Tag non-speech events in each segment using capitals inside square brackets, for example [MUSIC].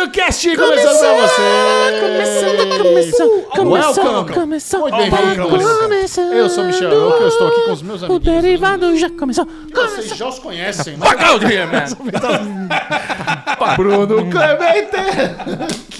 Mario Cast começando pra você! Começando, começou, começou, Welcome. começou. Muito bem-vindo. Começou. Eu sou o Michel Arouca, eu estou aqui com os meus O amiguinhos. derivado já começou. Vocês já os conhecem, né? Here, man. [LAUGHS] Bruno Clemente!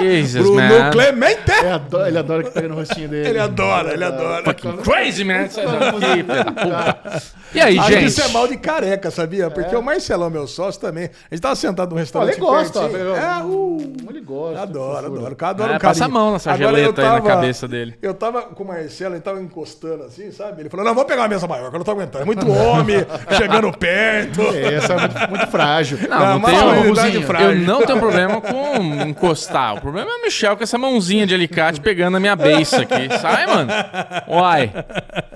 Jesus, Bruno man. Clemente! Ele adora, ele adora que pega no rostinho dele. Ele adora, ele adora. Crazy, man. [LAUGHS] Puta. E aí, Acho que isso é gente? mal de careca, sabia? Porque o Marcelão, meu sócio, também. A gente tava sentado num restaurante. ele gosta. ó. É, uh, Ele gosta. adoro, adoro. É, o passa carinho. a mão nessa Agora, geleta eu aí na tava- cabeça dele. Eu tava com o Marcelo, ele tava encostando assim, sabe? Ele falou: não, vamos pegar uma mesa maior, que eu não tô aguentando. É muito [LAUGHS] homem, chegando perto. Essa é muito, muito frágil. Não, não masculinidade Rosinha. frágil. Eu não tenho problema com encostar. O problema é o Michel com essa mãozinha de alicate pegando a minha beiça aqui. Sai, mano. Uai.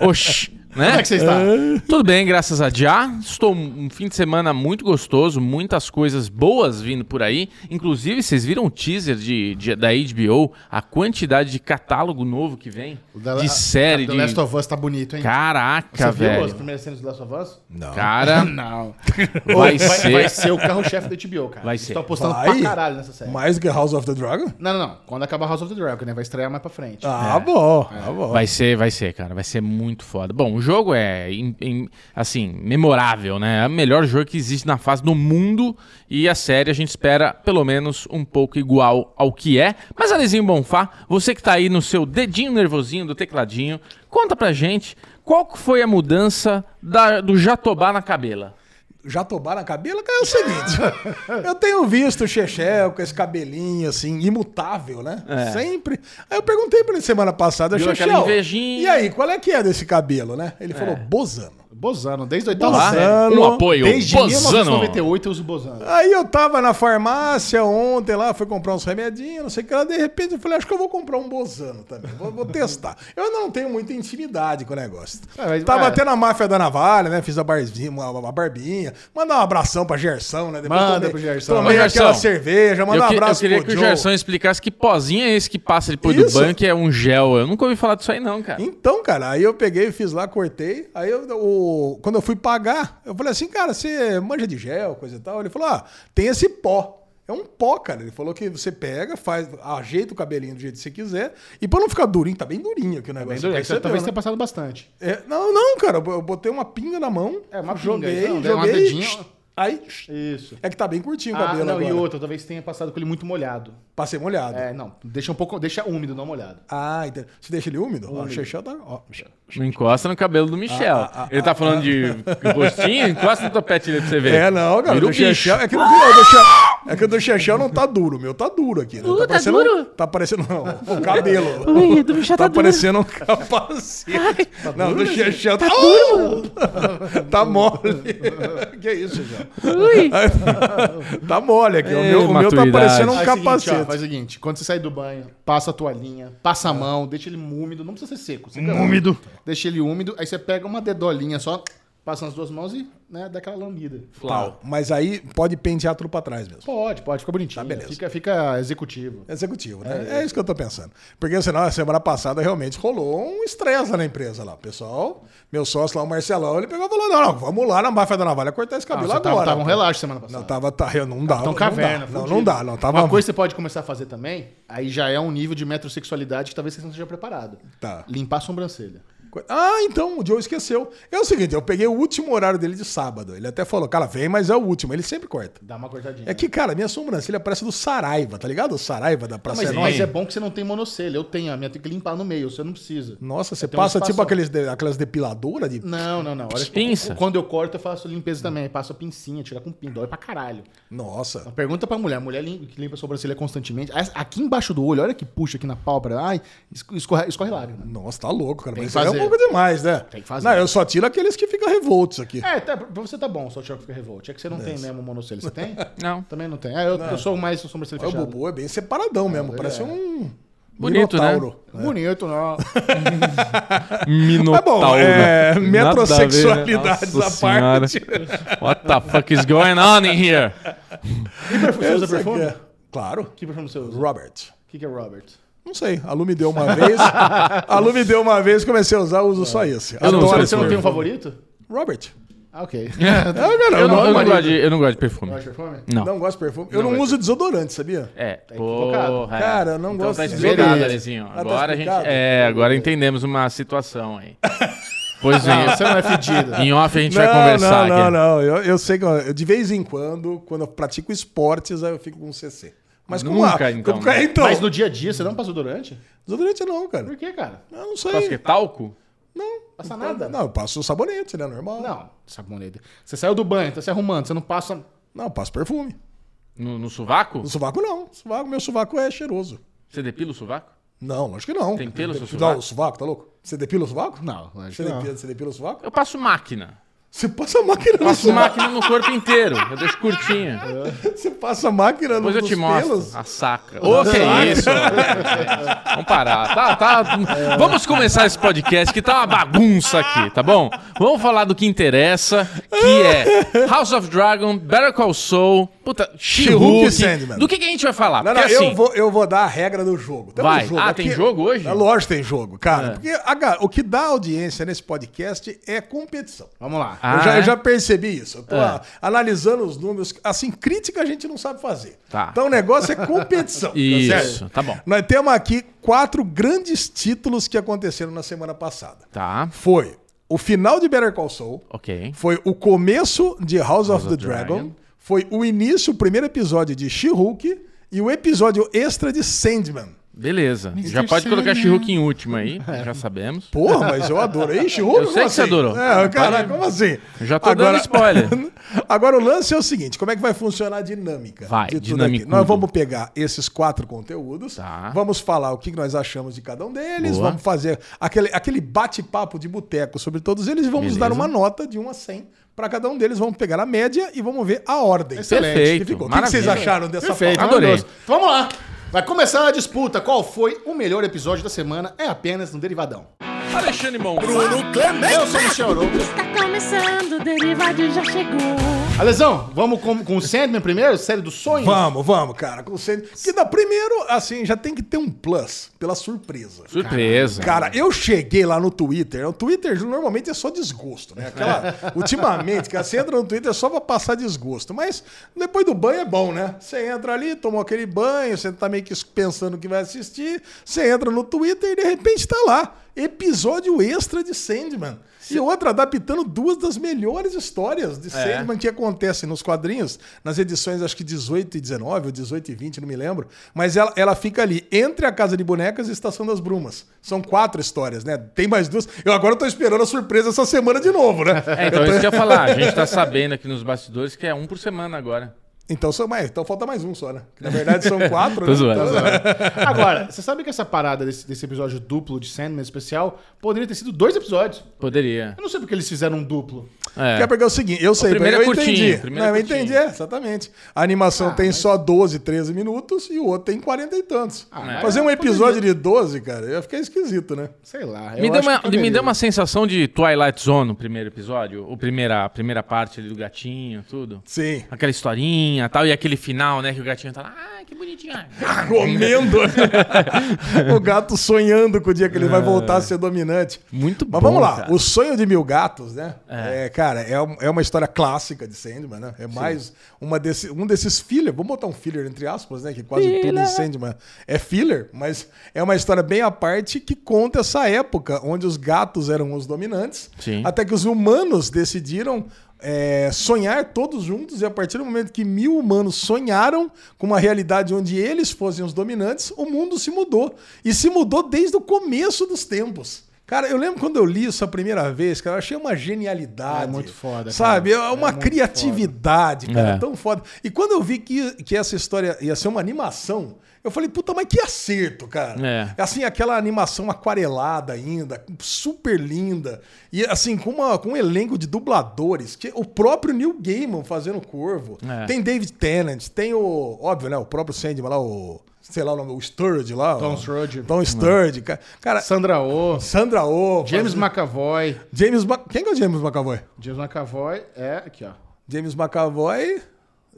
Oxi. Né? Como é que você está? Tudo bem, graças a Já. Estou um fim de semana muito gostoso, muitas coisas boas vindo por aí. Inclusive, vocês viram o teaser de, de- da HBO, a quantidade de catálogo novo que vem? Da- de série, The de. Last of Us tá bonito, hein? Caraca, Você viu as velho. primeiras cenas do Last of Us? Não. Cara, [LAUGHS] Não. [LAUGHS] vai vai, ser. vai ser o carro-chefe da HBO, cara. Vai ser. Estão apostando Vai? pra caralho nessa série. Mais do que House of the Dragon? Não, não, não. Quando acabar House of the Dragon, né? Vai estrear mais pra frente. Ah, bom. Ah, bom. Vai ser, vai ser, cara. Vai ser muito foda. Bom, o jogo é, im- im- assim, memorável, né? É o melhor jogo que existe na face do mundo. E a série a gente espera, pelo menos, um pouco igual ao que é. Mas, Alezinho Bonfá, você que tá aí no seu dedinho nervosinho do tecladinho, conta pra gente qual que foi a mudança da- do Jatobá na cabela. Jatobá na cabelo, é o seguinte. [LAUGHS] eu tenho visto o Chechel com esse cabelinho assim, imutável, né? Sempre. Aí eu perguntei pra ele semana passada, Chechel. E aí, qual é que é desse cabelo, né? Ele falou, Bozano. Bozano, desde oitava Bozano. série. Um apoio, Desde Bozano. 1998 eu uso Bozano. Aí eu tava na farmácia ontem lá, fui comprar uns remedinhos, não sei o que lá, de repente eu falei, acho que eu vou comprar um Bozano também, vou, vou testar. Eu ainda não tenho muita intimidade com o negócio. É, mas- tava é. até na máfia da navalha, né, fiz a barzinha, uma, uma barbinha, mandar um abração pra Gersão, né, depois Manda tomei, pro Gersão. tomei aquela Gersão, cerveja, manda eu, um que- eu abraço queria pro que o Joe. Gerson explicasse que pozinho é esse que passa depois Isso. do banco, é um gel. Eu nunca ouvi falar disso aí, não, cara. Então, cara, aí eu peguei, fiz lá, cortei. Aí eu, o- quando eu fui pagar, eu falei assim, cara, você manja de gel, coisa e tal. Ele falou, ah, tem esse pó. É um pó, cara. Ele falou que você pega, faz, ajeita o cabelinho do jeito que você quiser. E pra não ficar durinho, tá bem durinho aqui o negócio. Bem doido. percebeu, Talvez né? tenha passado bastante. É, não, não, cara, eu botei uma pinga na mão. É, uma pinga, joguei, então, uma joguei. dedinha. Aí, Isso. é que tá bem curtinho o Ah, cabelo não, agora. e outra, talvez tenha passado com ele muito molhado. Passei molhado. É, não, deixa um pouco, deixa úmido, não molhado. Ah, entendi. Você deixa ele úmido? Ó, o Chechel tá... Ó, Não encosta no cabelo do Michel. Ah, ah, Ele tá falando de rostinho, encosta no topete dele pra você ver. É, não, cara. O do. Chechel, é que, no, o do Che- é que o do Chechel não tá duro. O meu tá duro aqui. Né? Uh, tá parecendo, duro? Tá parecendo. Não, o cabelo. Ui, do bicho tá tá duro. parecendo um capacete. não, do Chechel tá. tá [LAUGHS] mole. [LAUGHS] que isso, Chechel? Ui. [LAUGHS] Tá mole aqui. O meu, o meu tá parecendo um Faz o seguinte, capacete. ó, faz o seguinte, quando você sair do banho, passa a toalhinha, passa a mão, deixa ele úmido, não precisa ser seco. Úmido. Deixa ele úmido, aí você pega uma dedolinha só, passa nas duas mãos e né, dá aquela lambida. Tá, mas aí pode pentear tudo pra trás mesmo. Pode, pode, fica bonitinho. Tá, beleza. Fica, fica executivo. Executivo, né? É, isso que eu tô pensando. Porque senão, a semana passada realmente rolou um estresse lá na empresa lá. O pessoal, meu sócio lá, o Marcelão, ele pegou e falou: não, não, vamos lá na máfia da navalha cortar esse cabelo Ah, agora. tava, tava um relaxo semana passada. Não, tava, tá, eu não dá. Então não caverna. dá. Não, não dá, não. Tava. Uma coisa que você pode começar a fazer também, aí já é um nível de metrosexualidade que talvez você não esteja preparado. Tá. Limpar a sobrancelha. Ah, então, o Joe esqueceu. É o seguinte, eu peguei o último horário dele de sábado. Ele até falou, cara, vem, mas é o último. Ele sempre corta. Dá uma cortadinha. É que, cara, minha sobrancelha parece do Saraiva, tá ligado? O Saraiva da Praça mas, Enorme. mas é bom que você não tem monocelha. Eu tenho a minha, tem que limpar no meio, você não precisa. Nossa, você um passa tipo aqueles de- aquelas depiladoras de. Não, não, não. Olha, Pinça. Quando eu corto, eu faço limpeza também. Passo a pincinha, tira com pin. Dói pra caralho. Nossa. Pergunta pra mulher. Mulher que limpa a sobrancelha constantemente. Aqui embaixo do olho, olha que puxa aqui na pálpebra. Ai, esco- escorre, escorre lágrima. Nossa, tá louco, cara. Tem Mas aí é um fazer. Pouco demais, né? Tem que fazer. Não, eu só tiro aqueles que ficam revoltos aqui. É, tá, pra você tá bom, só tirar que fica revolt. É que você não tem mesmo monocelha. Você tem? [LAUGHS] Não. Também não tem. É, eu, eu sou mais sobrancelha É, o fechada. Bubu é bem separadão mesmo. ele Parece é. um. Bonito, né? minotauro. Bonito, não. [LAUGHS] Minotauro. Mas bom, é, ver, né? metrosexualidades Nossa à parte. What the fuck is going on in here? E perfume? Você usa perfume? é- Claro. Que perfume você usa? Robert. O que, que é Robert? Não sei. A Lu me deu uma vez. a Lu me deu uma vez, comecei a usar, uso só esse. Eu não, Adoro você esse não tem um perfume. favorito? Robert. Ah, ok. [LAUGHS] Não, cara, Eu não, eu, não gosto de, eu não gosto de perfume. Gosta de perfume? Não. Não gosto de perfume. Eu não, uso desodorante, sabia? É, equivocado. porra. é. Cara, eu não então gosto tá de explicado, desodorante. Alezinho. Ah, tá Agora a gente. explicado? É, agora entendemos uma situação aí. [LAUGHS] Pois Não, é. você não é fedido. Em off a gente não, vai conversar não, não, aqui. não. Eu, eu sei que eu- de vez em quando, quando eu pratico esportes, aí eu fico com CC. Mas com Nunca, a- então, com- né? então. Mas no dia a dia você não passa durante? Desodorante não, cara. Por quê, cara? Eu não sei. Passa o quê? Talco? Não. Passa nada? Não, eu passo o sabonete, né? Normal. Não, sabonete. Você saiu do banho, tá se arrumando, você não passa. Não, eu passo perfume. No, no sovaco? No sovaco não. Sovaco, meu sovaco é cheiroso. Você depila o sovaco? Não, acho que não. Tem pelo no seu Não, sovaco? o sovaco, tá louco? Você depila o sovaco? Não, acho Você que não. depila, você depila o sovaco? Eu passo máquina. Você passa a máquina no Passo máquina no corpo inteiro. Eu deixo curtinho. Você passa a máquina no Depois eu nos te mostro pelos? a saca. Ô, que isso? Vamos parar. Tá, tá. Vamos começar esse podcast que tá uma bagunça aqui, tá bom? Vamos falar do que interessa, que é House of Dragon, Better Call Saul, puta, She-Hulk e Sandman. Do que, que a gente vai falar? Não, não, Porque eu, assim, vou, eu vou dar a regra do jogo. Temos Vai. jogo. Ah, Aqui- tem jogo hoje? É lógico que tem jogo, cara. É. Porque a o que dá audiência nesse podcast é competição. Vamos lá. Ah, eu, já, é? eu já percebi isso. Eu tô É. ah, analisando os números. Assim, crítica a gente não sabe fazer. Tá. Então o negócio é competição. tá [LAUGHS] Isso, certo? tá bom. Nós temos aqui quatro grandes títulos que aconteceram na semana passada. Tá, Foi o final de Better Call Saul. ok. Foi o começo de House, of the of Dragon. Dragon. Foi o início, o primeiro episódio de She-Hulk. E o episódio extra de Sandman. Beleza. Já pode colocar She-Hulk em último aí, já sabemos. Porra, mas eu adoro. Ei, She-Hulk, Eu sei que você assim? adorou. É, cara, como assim? Eu já tô dando spoiler. [LAUGHS] Agora o lance é o seguinte, como é que vai funcionar a dinâmica? Vai, de tudo dinamicudo. aqui? Nós vamos pegar esses quatro conteúdos, Tá. vamos falar o que nós achamos de cada um deles, Boa. vamos fazer aquele, aquele bate-papo de boteco sobre todos eles e vamos Beleza. dar uma nota de 1 a 100 para cada um deles. Vamos pegar a média e vamos ver a ordem. Excelente. Perfeito. que ficou. O que que vocês acharam dessa Perfeito, pauta? Adorei. Então vamos lá. Vai começar a disputa. Qual foi o melhor episódio da semana? É apenas no Derivadão. Alexandre Mon. Eu sou o Michel Arouca. Está começando, o Derivado já chegou. Alesão, vamos com, com o Sandman primeiro? Série dos sonhos? Vamos, vamos, cara. Com o Sand- Que dá primeiro, assim, já tem que ter um plus pela surpresa. Surpresa. Cara, eu cheguei lá no Twitter. O Twitter normalmente é só desgosto, né? Aquela, [LAUGHS] ultimamente, cara, você entra no Twitter só pra passar desgosto. Mas depois do banho é bom, né? Você entra ali, tomou aquele banho, você tá meio que pensando que vai assistir. Você entra no Twitter e de repente tá lá. Episódio extra de Sandman. E outra, adaptando duas das melhores histórias de É. Sandman que acontecem nos quadrinhos, nas edições acho que 18 e 19, ou 18 e 20, não me lembro. Mas ela, ela fica ali entre a Casa de Bonecas e a Estação das Brumas. São quatro histórias, né? Tem mais duas. Eu agora tô esperando a surpresa essa semana de novo, né? É, então, isso que eu ia falar. A gente tá sabendo aqui nos bastidores que é um por semana agora. Então, são mais, então falta mais um só, né? Que, na verdade são quatro. [LAUGHS] Né? zoando, Então- [LAUGHS] Agora, você sabe que essa parada desse, desse episódio duplo de Sandman especial poderia ter sido dois episódios? Poderia. Eu não sei porque eles fizeram um duplo. É. Quer pegar o seguinte, eu sei, primeiro eu é curtinho, entendi. primeiro Não, é eu entendi, curtinho. é, exatamente. A animação tem só 12, 13 minutos e o outro tem 40 e tantos. mas Fazer um episódio de 12, cara, ia ficar esquisito, né? Sei lá. Me eu deu, uma, que poderia. me deu uma sensação de Twilight Zone no primeiro episódio. O primeira, a primeira parte ali do gatinho, tudo. Sim. Aquela historinha tal. E aquele final, né? Que o gatinho tá lá. Ai, que bonitinho. [LAUGHS] Comendo. [LAUGHS] o gato sonhando com o dia que ele vai voltar a ser dominante. Muito Mas bom, vamos lá, cara. o sonho de mil gatos, né? É, cara, é, é uma história clássica de Sandman, né? É mais uma desse, um desses filler, vamos botar um filler entre aspas, né? Que quase tudo em Sandman é filler, mas é uma história bem à parte que conta essa época onde os gatos eram os dominantes, Sim. até que os humanos decidiram é, sonhar todos juntos, e a partir do momento que mil humanos sonharam com uma realidade onde eles fossem os dominantes, o mundo se mudou. E se mudou desde o começo dos tempos. Cara, eu lembro quando eu li isso a primeira vez, cara, eu achei uma genialidade. É muito foda, cara. Sabe? É uma muito criatividade, cara, É. tão foda. E quando eu vi que, que essa história ia ser uma animação, eu falei, puta, mas que acerto, cara. É. Assim, aquela animação aquarelada ainda, super linda. E assim, com, uma, com um elenco de dubladores, que o próprio Neil Gaiman fazendo o Corvo. É. Tem David Tennant, tem o, óbvio, né, o próprio Sandman lá, o, sei lá o nome, o Sturge lá. Tom o- Sturge. Tom Sturge, cara. Cara, Sandra Oh, Sandra Oh. James faz- McAvoy. James Ma- Quem que é o James McAvoy? James McAvoy é aqui, ó. James McAvoy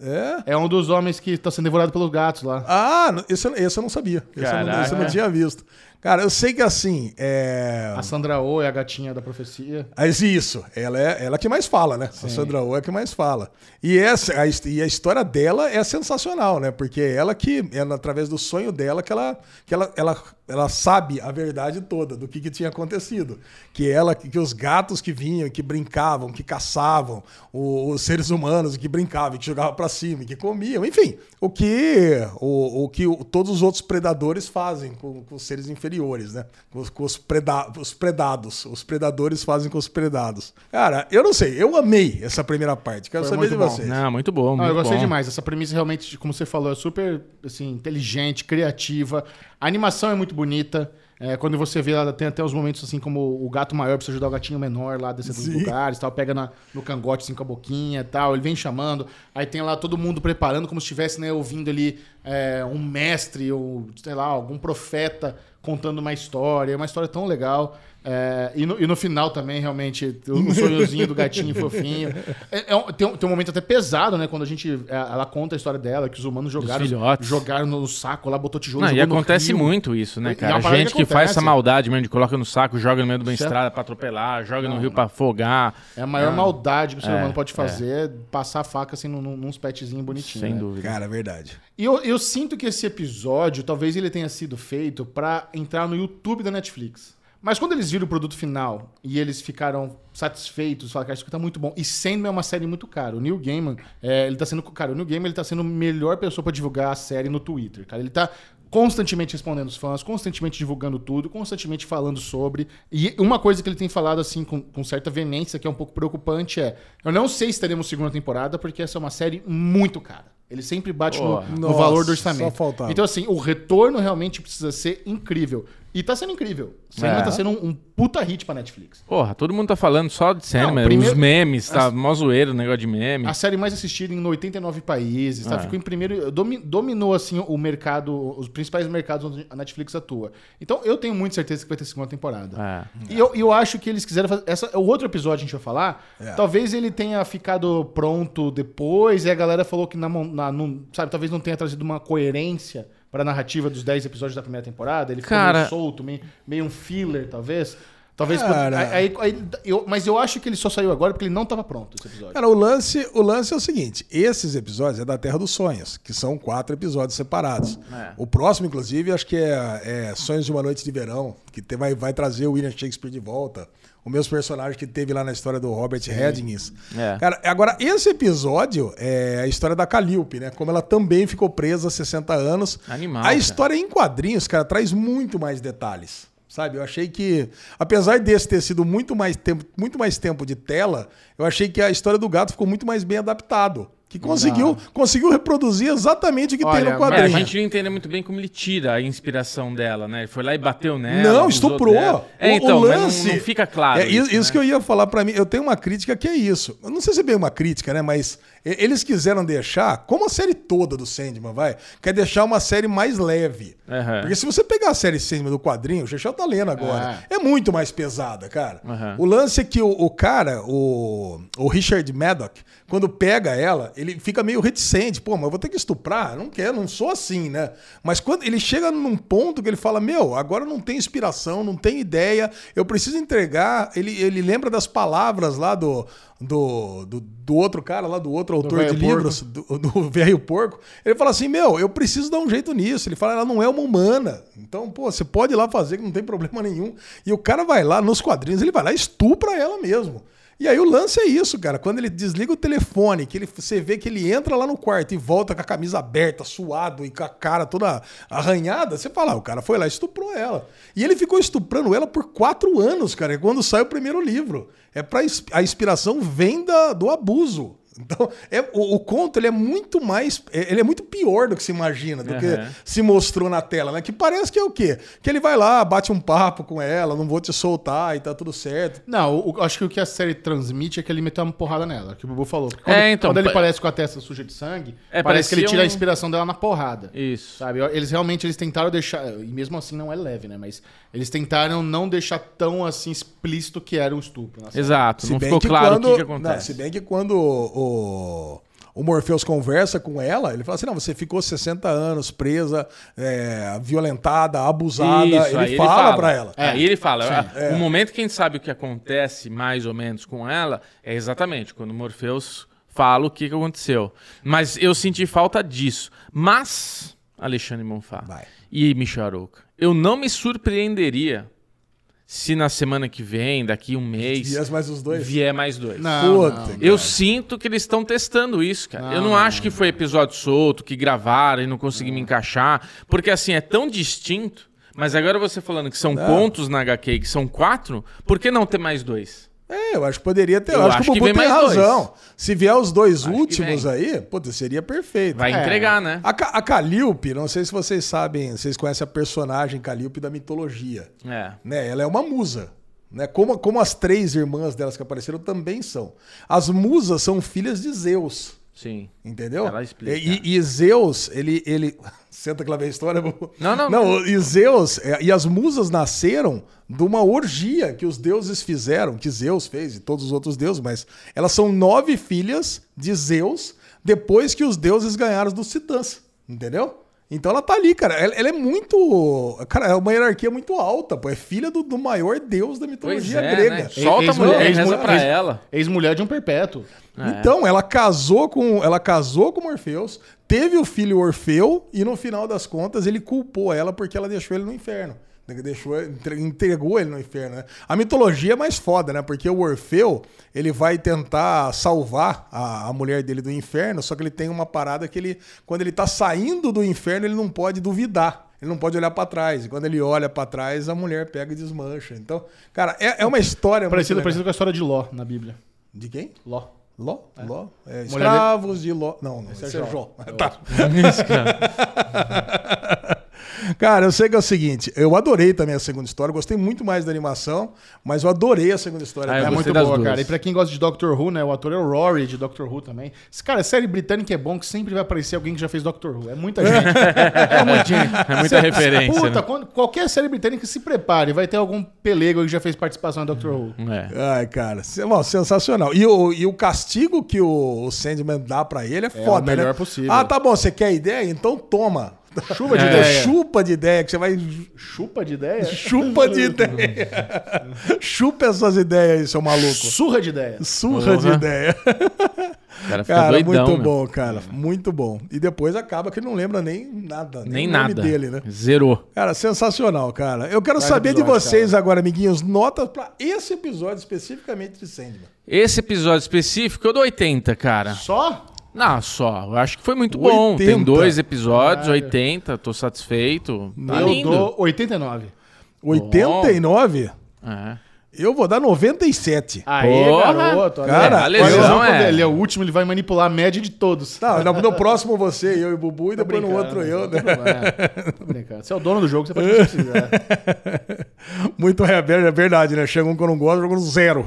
É? É um dos homens que tá sendo devorado pelos gatos lá. Ah, esse, eu- esse eu não sabia. Esse eu não, esse eu não tinha visto. Cara, eu sei que assim. É... A Sandra Oh é a gatinha da profecia. Mas isso, ela é ela que mais fala, né? A Sandra Oh é que mais fala. E, essa, a, e a história dela é sensacional, né? Porque é ela que, é através do sonho dela, que ela, que ela, ela, ela sabe a verdade toda do que, que tinha acontecido. Que ela, que, que os gatos que vinham, que brincavam, que caçavam, o- os seres humanos que brincavam, que jogavam pra cima, que comiam, enfim, o que, o, o que o- todos os outros predadores fazem com, com os seres inferiores, né? Com, os, com os, preda, os predados. Os predadores fazem com os predados. Cara, eu não sei, eu amei essa primeira parte. Quero Foi saber de muito bom. vocês. Não, muito bom. Não, muito eu gostei bom. demais. Essa premissa realmente, como você falou, é super assim, inteligente, criativa. A animação é muito bonita. É, quando você vê lá, tem até os momentos assim, como o gato maior precisa ajudar o gatinho menor lá dos Sim. lugares, tal, pega na- no cangote assim com a boquinha e tal, ele vem chamando, aí tem lá todo mundo preparando como se estivesse né, ouvindo ali é, um mestre ou, sei lá, algum profeta contando uma história, é uma história tão legal. É, e, no, e no final também, realmente, o um sonhozinho do gatinho [LAUGHS] fofinho. É, é um- tem, um, tem um momento até pesado, né? Quando a gente. é, Ela conta a história dela, que os humanos jogaram, jogaram no saco lá, botou tijolo Não, e acontece rio. muito isso, né, E é cara? Gente que que, faz essa maldade mesmo, de coloca no saco, joga no meio de uma Certo. estrada pra atropelar, joga no rio pra afogar. É a maior maldade que o ser É, humano pode fazer, passar a faca assim num, num- nos petzinhos bonitinhos. Sem né? dúvida. Cara, é verdade. E eu, eu sinto que esse episódio, talvez ele tenha sido feito pra entrar no YouTube da Netflix. Mas quando eles viram o produto final e eles ficaram satisfeitos, falaram, cara, isso aqui tá muito bom. E sendo é uma série muito cara. O Neil Gaiman, é, ele tá sendo. Cara, o Neil Gaiman ele tá sendo a melhor pessoa pra divulgar a série no Twitter. Cara, ele tá constantemente respondendo os fãs, constantemente divulgando tudo, constantemente falando sobre. E uma coisa que ele tem falado assim com, com certa veemência, que é um pouco preocupante, é: eu não sei se teremos segunda temporada, porque essa é uma série muito cara. Ele sempre bate no, Porra. no Nossa, valor do orçamento. Então, assim, o retorno realmente precisa ser incrível. E tá sendo incrível. Sandman É. tá sendo um, um puta hit pra Netflix. Porra, todo mundo tá falando só de Sandman, Não, primeiro- os memes, tá mó zoeiro o negócio de meme. A série mais assistida em 89 países, tá? É. Ficou em primeiro. domi- dominou, assim, o mercado, os principais mercados onde a Netflix atua. Então, eu tenho muita certeza que vai ter segunda temporada. É. E eu, eu acho que eles quiseram fazer. Essa, o outro episódio que a gente vai falar. É. Talvez ele tenha ficado pronto depois, e a galera falou que na, na- não- sabe, talvez não tenha trazido uma coerência para a narrativa dos 10 episódios da primeira temporada. Ele ficou Cara- meio solto, meio, meio um filler, talvez. Talvez. Cara. aí- aí- aí- eu- mas eu acho que ele só saiu agora porque ele não estava pronto, esse episódio. Cara, o lance, o lance é o seguinte: esses episódios é da Terra dos Sonhos, que são quatro episódios separados. É. O próximo, inclusive, acho que é, é Sonhos de uma Noite de Verão, que te- vai, vai trazer o William Shakespeare de volta. O mesmo personagem que teve lá na história do Robert Redkins. É. Cara, agora, esse episódio é a história da Calliope, né? Como ela também ficou presa há 60 anos. Animal, A cara. história em quadrinhos, cara, traz muito mais detalhes. Sabe, eu achei que, apesar desse ter sido muito mais tempo, muito mais tempo de tela, eu achei que a história do gato ficou muito mais bem adaptado. Que conseguiu, conseguiu reproduzir exatamente o que Olha, tem no mas É, a quadrinho. gente não entendeu muito bem como ele tira a inspiração dela, né? Ele foi lá e bateu nela. Não, estuprou. dela. É, O- então, o lance- não, não fica claro. É isso, isso né? que eu ia falar pra mim. Eu tenho uma crítica que é isso. Eu não sei se é bem uma crítica, né? Mas eles quiseram deixar, como a série toda do Sandman, vai, quer deixar uma série mais leve. Aham. Porque se você pegar a série Sandman do quadrinho, o Chechel tá lendo agora, é, muito mais pesada, cara. Aham. O lance é que o, o cara, o, o Richard Maddock, quando pega ela, ele fica meio reticente. Pô, mas eu vou ter que estuprar? Não quero, não sou assim, né? Mas quando ele chega num ponto que ele fala, meu, agora não tem inspiração, não tem ideia, eu preciso entregar. Ele, ele lembra das palavras lá do, do, do, do outro cara, lá do outro autor velho de porco. livros, do, do [LAUGHS] velho porco. Ele fala assim, meu, eu preciso dar um jeito nisso. Ele fala, ela não é uma humana. Então, pô, você pode ir lá fazer que não tem [LAUGHS] problema nenhum. E o cara vai lá, nos quadrinhos, ele vai lá e estupra ela mesmo. E aí o lance é isso, cara. Quando ele desliga o telefone, que ele, você vê que ele entra lá no quarto e volta com a camisa aberta, suado e com a cara toda arranhada, você fala, ah, o cara foi lá e estuprou ela. E ele ficou estuprando ela por quatro anos, cara, é quando sai o primeiro livro. É para a inspiração vem da, do abuso. Então, é, o, o conto ele é muito mais. é- Ele é muito pior do que se imagina, do que Aham. se mostrou na tela, né? Que parece que é o quê? Que ele vai lá, bate um papo com ela, não vou te soltar e tá tudo certo. Não, o- acho que o que a série transmite é que ele meteu uma porrada nela, que o Bubu falou. Porque Quando, É, então, quando ele pa- parece com a testa suja de sangue, É, parece que ele tira a um- inspiração dela na porrada. Isso. Sabe? Eles realmente eles tentaram deixar. E mesmo assim não é leve, né? Mas eles tentaram não deixar tão assim explícito que era o estupro. na série. Exato, Se não ficou que claro quando, o que, que não, acontece. se bem que quando o, o Morpheus conversa com ela, ele fala assim: não, você ficou 60 anos presa, é, violentada, abusada. Isso, ele, aí fala pra ela. É, aí ele fala. ah, O momento que a gente sabe o que acontece mais ou menos com ela é exatamente quando o Morpheus fala o que, que aconteceu. Mas eu senti falta disso. Mas, Alexandre Monfá Vai. e Michel Arouca, eu não me surpreenderia se na semana que vem, daqui um mês, Vias mais os dois. vier mais dois. Não, Puta, não. Eu sinto que eles estão testando isso, cara. eu não acho que foi episódio solto, que gravaram e não consegui me encaixar. Porque assim, é tão distinto. Mas agora você falando que são pontos na HQ que são quatro, por que não ter mais dois? É, eu acho que poderia ter. Eu, Eu acho, acho que o Bubu tem mais dois. razão. Se vier os dois Acho últimos aí, puta, seria perfeito. Vai É. entregar, né? A, a Calíope, não sei se vocês sabem, vocês conhecem a personagem Calíope da mitologia. É. Né? Ela é uma musa. Né? Como, como as três irmãs delas que apareceram também são. As musas são filhas de Zeus. Sim. Entendeu? Ela explica. E, e Zeus, ele, ele. Senta que lá vem a história. Não, não. Não, e Zeus, é, e as musas nasceram de uma orgia que os deuses fizeram, que Zeus fez e todos os outros deuses, mas elas são nove filhas de Zeus depois que os deuses ganharam dos titãs. Entendeu? Então ela tá ali, cara. Ela, ela é muito. Cara, é uma hierarquia muito alta, pô. É filha do, do maior deus da Pois mitologia é, grega. né? Solta a Ex- mulher e ex- reza pra ex- ela. Ex-mulher de um perpétuo. Então, ela casou com ela casou com Morpheus, teve o filho Orfeu e no final das contas ele culpou ela porque ela deixou ele no inferno. Ele Deixou, entre- entregou ele no inferno. Né? A mitologia é mais foda, né? Porque o Orfeu ele vai tentar salvar a, a mulher dele do inferno, só que ele tem uma parada que ele, quando ele tá saindo do inferno, ele não pode duvidar. Ele não pode olhar pra trás. E quando ele olha pra trás, a mulher pega e desmancha. Então, cara, é, é uma história Parecido, muito parecido com a história de Ló na Bíblia. De quem? Ló. Ló? Ló? É, escravos de Ló. Não, não, esse, Esse é é Jó. Jó. Tá. [LAUGHS] [LAUGHS] Cara, eu sei que é o seguinte, eu adorei também a segunda história, gostei muito mais da animação, mas eu adorei a segunda história. Ah, É muito boa, duas. cara. E pra quem gosta de Doctor Who, né? O ator é o Rory de Doctor Who também. Esse cara, série britânica é bom que sempre vai aparecer alguém que já fez Doctor Who. É muita gente. [LAUGHS] é muita gente. É muita referência. Puta, né? quando- qualquer série britânica se prepare, vai ter algum pelego aí que já fez participação em Doctor Who. É. Ai, cara, bom, sensacional. E o, e o castigo que o, Sandman dá pra ele é, foda, o melhor né? possível. Ah, tá bom, você quer ideia? Então toma. Chuva de É. ideia. Chupa de ideia, que você vai... Chupa de ideia? Chupa de ideia. Chupa essas ideias aí, seu maluco. Surra de ideia. Surra de ideia. Cara fica Cara, doidão. muito meu. bom, cara. Muito bom. E depois acaba que ele não lembra nem nada. Nem o nome nada. dele, né? Zerou. Cara, sensacional, cara. Eu quero Vai saber de episódio, vocês agora, amiguinhos, notas pra esse episódio especificamente de Sandman. Esse episódio específico eu dou 80, cara. Só? Não, só. Eu acho que foi muito bom. 80. Tem dois episódios, Caralho. 80, tô satisfeito. Tá eu lindo. dou 89. 89, É. eu vou dar 97. Aê, Porra. garoto. Cara, aí. a lesão quando é- Ele é o último, ele vai manipular a média de todos. Tá, no, no próximo você, eu e o Bubu, e depois no outro eu, né? brincando. Tô brincando. Você é o dono do jogo, você pode fazer o que quiser. [LAUGHS] Muito é é verdade, né? Chega um que eu não gosto, eu jogo no zero.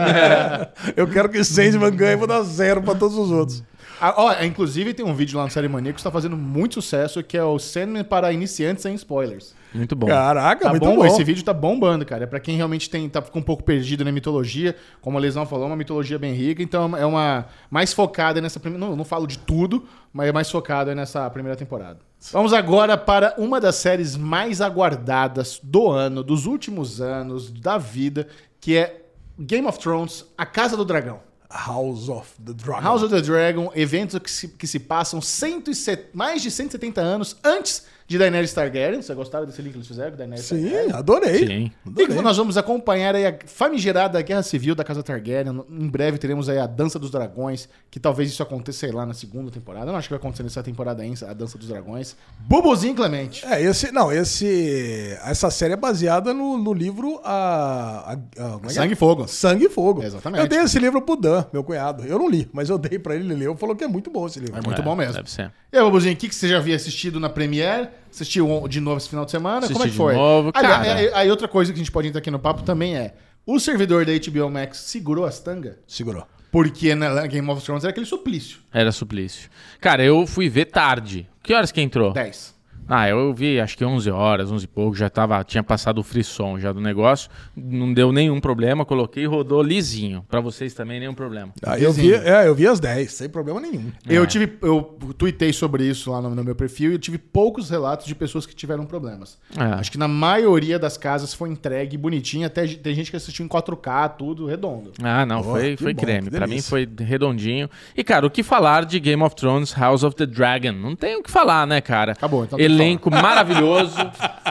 [LAUGHS] eu quero que Sandman ganhe, eu vou dar zero pra todos os outros. Ah, ó, inclusive tem um vídeo lá no Série Mania que está fazendo muito sucesso, que é o Sandman para iniciantes sem spoilers. Muito bom. Caraca, Tá muito bom, bom. esse vídeo tá bombando, cara. É pra quem realmente tem, tá um pouco perdido na mitologia, como a Lesão falou, é uma mitologia bem rica, então é uma mais focada nessa primeira, não, não falo de tudo, mas é mais focada nessa primeira temporada. Vamos agora para uma das séries mais aguardadas do ano, dos últimos anos, da vida, que é Game of Thrones, A Casa do Dragão. House of the Dragon. House of the Dragon, eventos que se, que se passam 107 mais de 170 anos antes de Daenerys Targaryen. Você gostaram desse link que eles fizeram? Daenerys Sim, Targaryen? adorei. Sim. E que nós vamos acompanhar aí a famigerada Guerra Civil da Casa Targaryen. Em breve teremos aí a Dança dos Dragões, que talvez isso aconteça, sei lá, na segunda temporada. Eu não acho que vai acontecer nessa temporada ainda, a Dança dos Dragões. Bubuzinho Clemente. É, esse. Não, esse. Essa série é baseada no, no livro a, a- a- é é? Sangue e Fogo. Sangue e Fogo. Exatamente. Eu dei esse livro pro Dan, meu cunhado. Eu não li, mas eu dei pra ele, ele leu. Falou que é muito bom esse livro. É muito É, bom mesmo. Deve ser. E aí, Bubuzinho, o que, que você já havia assistido na Premiere? Assistiu de novo esse final de semana? Assisti Como é que de foi? novo, Aliás, cara. aí- Aí outra coisa que a gente pode entrar aqui no papo também é: o servidor da HBO Max segurou as tangas? Segurou. Porque na Game of Thrones era aquele suplício. Era suplício. Cara, eu fui ver tarde. Que horas que entrou? 10. Ah, eu vi, acho que 11 horas, 11 e pouco, já tava, tinha passado o frisson já do negócio, não deu nenhum problema, coloquei e rodou lisinho. Pra vocês também, nenhum problema. Ah, eu, vi, é, eu vi as 10, sem problema nenhum. Eu tive. Eu tuitei sobre isso lá no, no meu perfil e eu tive poucos relatos de pessoas que tiveram problemas. É. Acho que na maioria das casas foi entregue bonitinho. Até tem gente que assistiu em 4K, tudo redondo. Ah, não, Pô, foi, foi bom, creme. Pra mim foi redondinho. E, cara, o que falar de Game of Thrones House of the Dragon? Não tem o que falar, né, cara? Acabou, então tem que Elenco maravilhoso,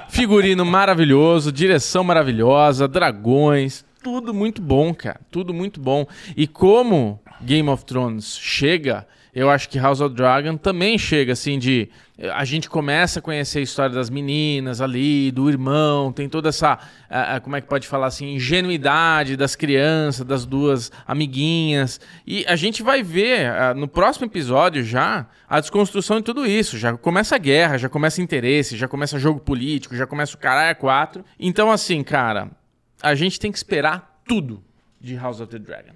figurino maravilhoso, direção maravilhosa, dragões, tudo muito bom, cara. Tudo muito bom. E como Game of Thrones chega, eu acho que House of Dragon também chega, assim, de. A gente começa a conhecer a história das meninas ali, do irmão, tem toda essa. como é que pode falar assim? Ingenuidade das crianças, das duas amiguinhas. E a gente vai ver no próximo episódio já a desconstrução de tudo isso. Já começa a guerra, já começa interesse, já começa jogo político, já começa o caralho a quatro. Então, assim, cara, a gente tem que esperar tudo de House of the Dragon.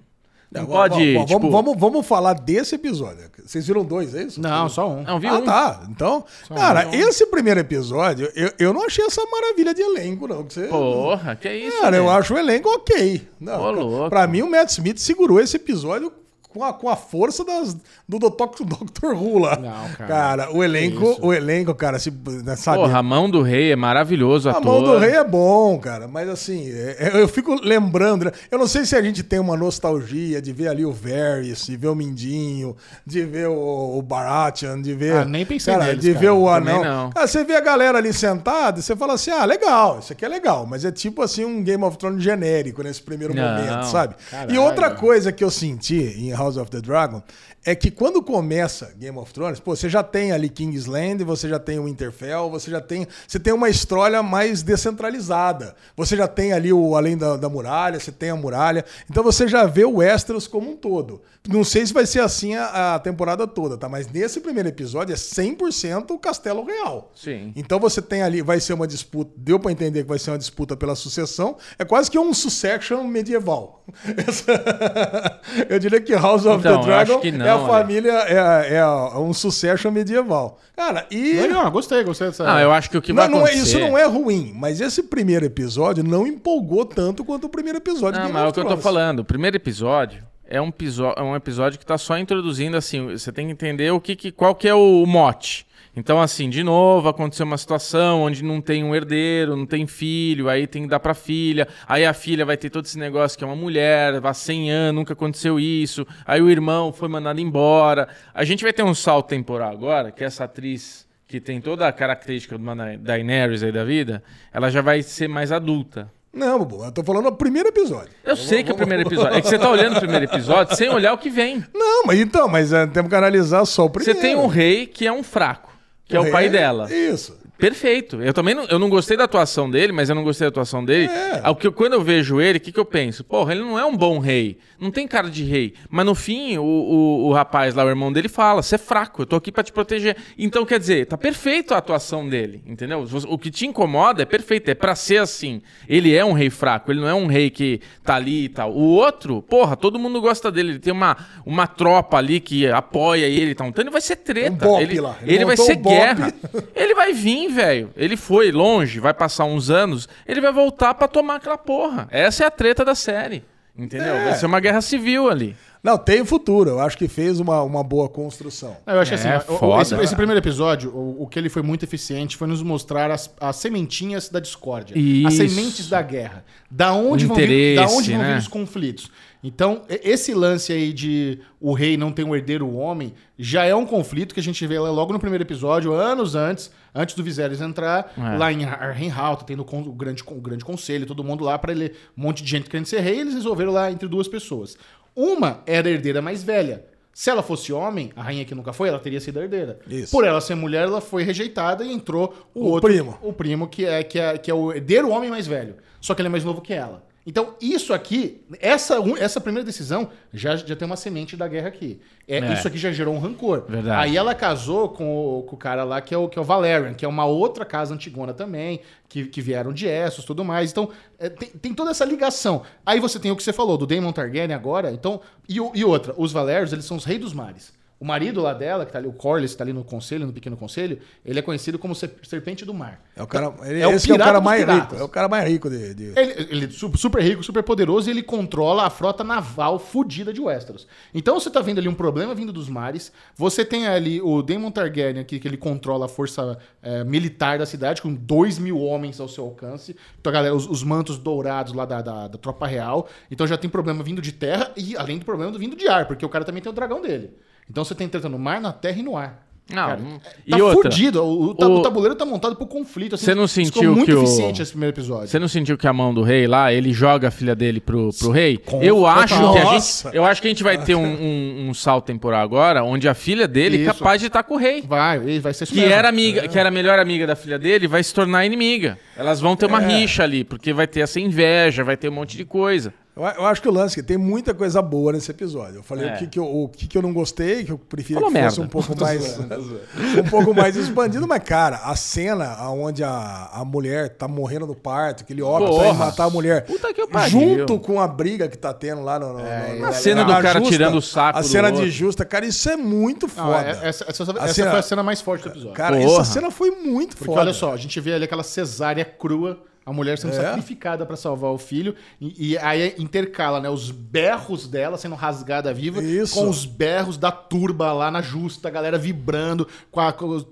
Não Vamos- pode, vamos, tipo... vamos, vamos falar desse episódio. Vocês viram dois, é isso? Não, só um. Não, vi ah, um. tá. Então, cara, esse primeiro episódio, eu, eu não achei essa maravilha de elenco, não. Que você, Porra, que isso, Cara, eu acho o elenco ok. Não, Ô, ca- louco. pra mim, o Matt Smith segurou esse episódio com a, com a força das, do Dr. Dr. Who lá. Não, cara. o elenco, isso. o elenco, cara, se, né, sabe? Porra, a mão do rei é maravilhoso, A ator. mão do rei é bom, cara, mas assim, é- é- eu fico lembrando, eu não sei se a gente tem uma nostalgia de ver ali o Varys, de ver o Mindinho, de ver o, o Baratheon, de ver... Ah, nem pensei cara, neles, De cara. ver o anão. não. Cara, você vê a galera ali sentada, você fala assim, ah, legal, isso aqui é legal, mas é tipo assim um Game of Thrones genérico nesse primeiro Não. momento, sabe? E Caralho. outra coisa que eu senti em House of the Dragon é que quando começa Game of Thrones, pô, você já tem ali Kingsland, você já tem o Winterfell, você já tem, você tem uma história mais descentralizada. Você já tem ali o além da, da muralha, você tem a muralha. Então você já vê o Westeros como um todo. Não sei se vai ser assim a, a temporada toda, tá? Mas nesse primeiro episódio é 100% o Castelo Real. Sim. Então você tem ali, vai ser uma disputa, deu pra entender que vai ser uma disputa pela sucessão, é quase que um succession medieval. [LAUGHS] Eu diria que House of Então, the Dragon acho que não, é a família, é, é um succession medieval. Cara, e... Legal, gostei, gostei dessa. Não, eu acho que o que Não, vai não é, acontecer... isso não é ruim, mas esse primeiro episódio não empolgou tanto quanto o primeiro episódio Não, de mas Game é o que eu tô falando. O primeiro episódio é um, é um episódio que tá só introduzindo, assim, você tem que entender o que, que- qual que é o mote. Então, assim, de novo, aconteceu uma situação onde não tem um herdeiro, não tem filho, aí tem que dar pra filha, aí a filha vai ter todo esse negócio que é uma mulher, há 100 anos, nunca aconteceu isso, aí o irmão foi mandado embora. A gente vai ter um salto temporal agora, que essa atriz que tem toda a característica de uma Da- Daenerys aí da vida, ela já vai ser mais adulta. Não, Bubu, eu tô falando do primeiro episódio. Eu sei que é o primeiro episódio. É que você tá olhando o primeiro episódio sem olhar o que vem. Não, mas então, mas é, temos que analisar só o Você primeiro. tem um rei que é um fraco, que é o pai dela. Isso. Perfeito. Eu também não, eu não gostei da atuação dele, mas eu não gostei da atuação dele. É. Ao que, quando eu vejo ele, o que, que eu penso? Porra, ele não é um bom rei. Não tem cara de rei. Mas no fim, o, o, o rapaz lá, o irmão dele, fala: você é fraco, eu tô aqui pra te proteger. Então, quer dizer, tá perfeito a atuação dele, entendeu? O que te incomoda é perfeito, é pra ser assim. Ele é um rei fraco, ele não é um rei que tá ali e tal. O outro, porra, todo mundo gosta dele. Ele tem uma, uma tropa ali que apoia ele e tal. Então ele vai ser treta. Um bop ele lá. Ele ele vai ser um guerra. Ele vai vir, velho. Ele foi longe, vai passar uns anos, ele vai voltar pra tomar aquela porra. Essa é a treta da série. Entendeu? É. Vai ser uma guerra civil ali. Não, tem futuro. Eu acho que fez uma, uma boa construção. Eu acho que assim, É, o- o- foda. esse, esse primeiro episódio, o, o que ele foi muito eficiente foi nos mostrar as, as sementinhas da discórdia. As Isso. sementes da guerra. Da onde, O vão vir, da onde vão vir né? os conflitos. Então, esse lance aí de o rei não ter um herdeiro homem, já é um conflito que a gente vê logo no primeiro episódio, anos antes, antes do Viserys entrar, É. lá em Arrenhal, tendo o, grande, o grande conselho, todo mundo lá pra ele, um monte de gente querendo ser rei, eles resolveram lá entre duas pessoas. Uma era a herdeira mais velha. Se ela fosse homem, a rainha que nunca foi, ela teria sido a herdeira. Isso. Por ela ser mulher, ela foi rejeitada e entrou o, O outro. primo. O primo, que é, que, é, que é o herdeiro homem mais velho. Só que ele é mais novo que ela. Então, isso aqui, essa, essa primeira decisão, já, já tem uma semente da guerra aqui. É, É. Isso aqui já gerou um rancor. Verdade. Aí ela casou com o, com o cara lá, que é, o, que é o Valerian, que é uma outra casa antigona também, que, que vieram de Essos e tudo mais. Então, é, tem, tem toda essa ligação. Aí você tem o que você falou, do Daemon Targaryen agora. Então, e, e outra, os Valerios, eles são os reis dos mares. O marido lá dela, que tá ali, o Corlys, que tá ali no conselho, no pequeno conselho, ele é conhecido como ser- serpente do mar. É o cara, ele, É o esse é o cara mais piratas. rico. É o cara mais rico de. de- Ele, ele é su- super rico, super poderoso e ele controla a frota naval fodida de Westeros. Então você tá vendo ali um problema vindo dos mares. Você tem ali o Daemon Targaryen aqui, que ele controla a força eh, militar da cidade, com dois mil homens ao seu alcance. Então, galera, os, os mantos dourados lá da, da, da tropa real. Então já tem problema vindo de terra e além do problema do vindo de ar, porque o cara também tem o dragão dele. Então você tem treta no mar, na terra e no ar. Não, Cara, hum, tá e outra, fudido. O, o o- tabuleiro tá montado pro conflito. Assim, Você não sentiu muito que o- eficiente esse primeiro episódio. Você não sentiu que a mão do rei lá, ele joga a filha dele pro, pro rei? Com- Eu acho, total. que a Nossa. gente, eu acho que a gente vai ter um, [LAUGHS] um, um salto temporal agora, onde a filha dele é Isso. capaz de estar com o rei. Vai, ele vai ser isso Que mesmo. era amiga, que era a melhor amiga da filha dele, vai se tornar inimiga. Elas vão ter uma É. rixa ali, porque vai ter essa inveja, vai ter um monte de coisa. Eu, eu acho que o lance é que tem muita coisa boa nesse episódio. Eu falei É. o, que, que eu, o que, que eu não gostei, que eu preferia Falou que fosse merda. um pouco [LAUGHS] mais [LAUGHS] um pouco mais expandido, mas cara, a cena onde a, a mulher tá morrendo no parto, que ele opta Porra. em matar a mulher, Puta que eu pariu. junto com a briga que tá tendo lá no, no, É, no- a na- cena na do cara tirando o saco a do cena de outro. justa, cara, isso é muito Não, foda. é- essa, essa- essa cena- foi a cena mais forte do episódio. Cara, Porra. essa cena foi muito Porque foda. olha só, a gente vê ali aquela cesárea crua, a mulher sendo É. sacrificada pra salvar o filho, e, e aí intercala, né, os berros dela sendo rasgada viva Isso. com os berros da turba lá na justa, a galera vibrando, com a, com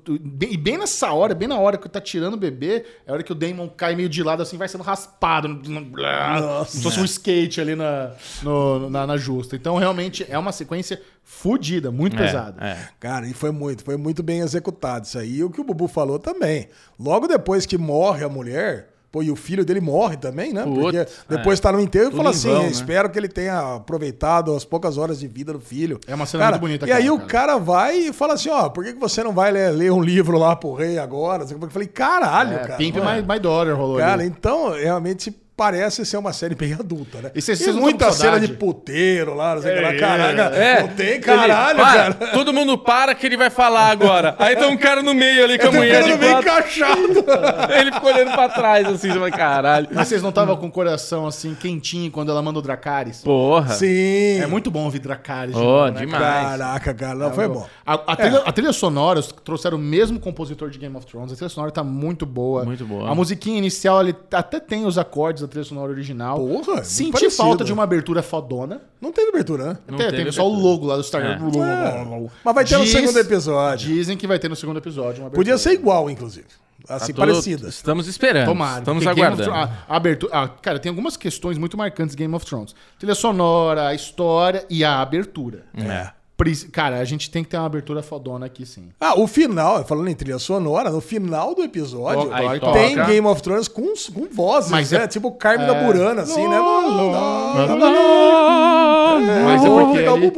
e bem nessa hora, bem na hora que tá tirando o bebê, é a hora que o Damon cai meio de lado assim, vai sendo raspado, no- no- como se fosse um skate ali na, no- na, na justa. Então realmente é uma sequência fodida, muito É, pesada. é. Cara, e foi muito, foi muito bem executado isso aí. E o que o Bubu falou também. Logo depois que morre a mulher, pô, e o filho dele morre também, né? Porque depois tá no enterro e fala assim: vão, né? espero que ele tenha aproveitado as poucas horas de vida do filho. É uma cena Cara, muito bonita E aí aquela, o cara. cara vai e fala assim: ó, por que que você não vai ler, ler um livro lá pro rei agora? Eu falei, caralho, É, cara. Pimp mano. My, My Daughter rolou Cara, ali. então realmente parece ser uma série bem adulta, né? E vocês- E muita cena de puteiro lá, não sei o que lá. É, Caraca, É. não tem caralho, Ele, para, cara. Todo mundo para que ele vai falar agora. Aí tem um cara no meio ali com a mulher de quatro. encaixado. [LAUGHS] Ele ficou olhando pra trás assim, vai, caralho. Mas vocês não estavam com o coração assim quentinho quando ela manda o Dracarys? Porra. Sim. É muito bom ouvir Dracarys. de Oh, né, demais. Caraca, cara, não, foi bom. A, a trilha, a trilha sonora, trouxeram o mesmo compositor de Game of Thrones. A trilha sonora tá muito boa. Muito boa. A musiquinha inicial, ele até tem os acordes trilha sonora original. Porra, é Senti falta de uma abertura fodona. Não teve abertura, né? Não teve tem só o logo lá do Star É. Mas vai ter no Diz- segundo episódio. Dizem que vai ter no segundo episódio uma abertura. Podia ser igual, inclusive. Tá Assim, tudo- parecida. Estamos esperando. Tomara. Estamos aguardando. Thrones- a, a abertura, ah, cara, tem algumas questões muito marcantes de Game of Thrones. Trilha sonora, a história e a abertura. É. Preci- Cara, a gente tem que ter uma abertura fodona aqui, sim. Ah, o final, falando em trilha sonora, no final do episódio tem toca. Game of Thrones com, com vozes, Mas né? é- Tipo Carmen da Burana, assim, né? Mas é porque ele,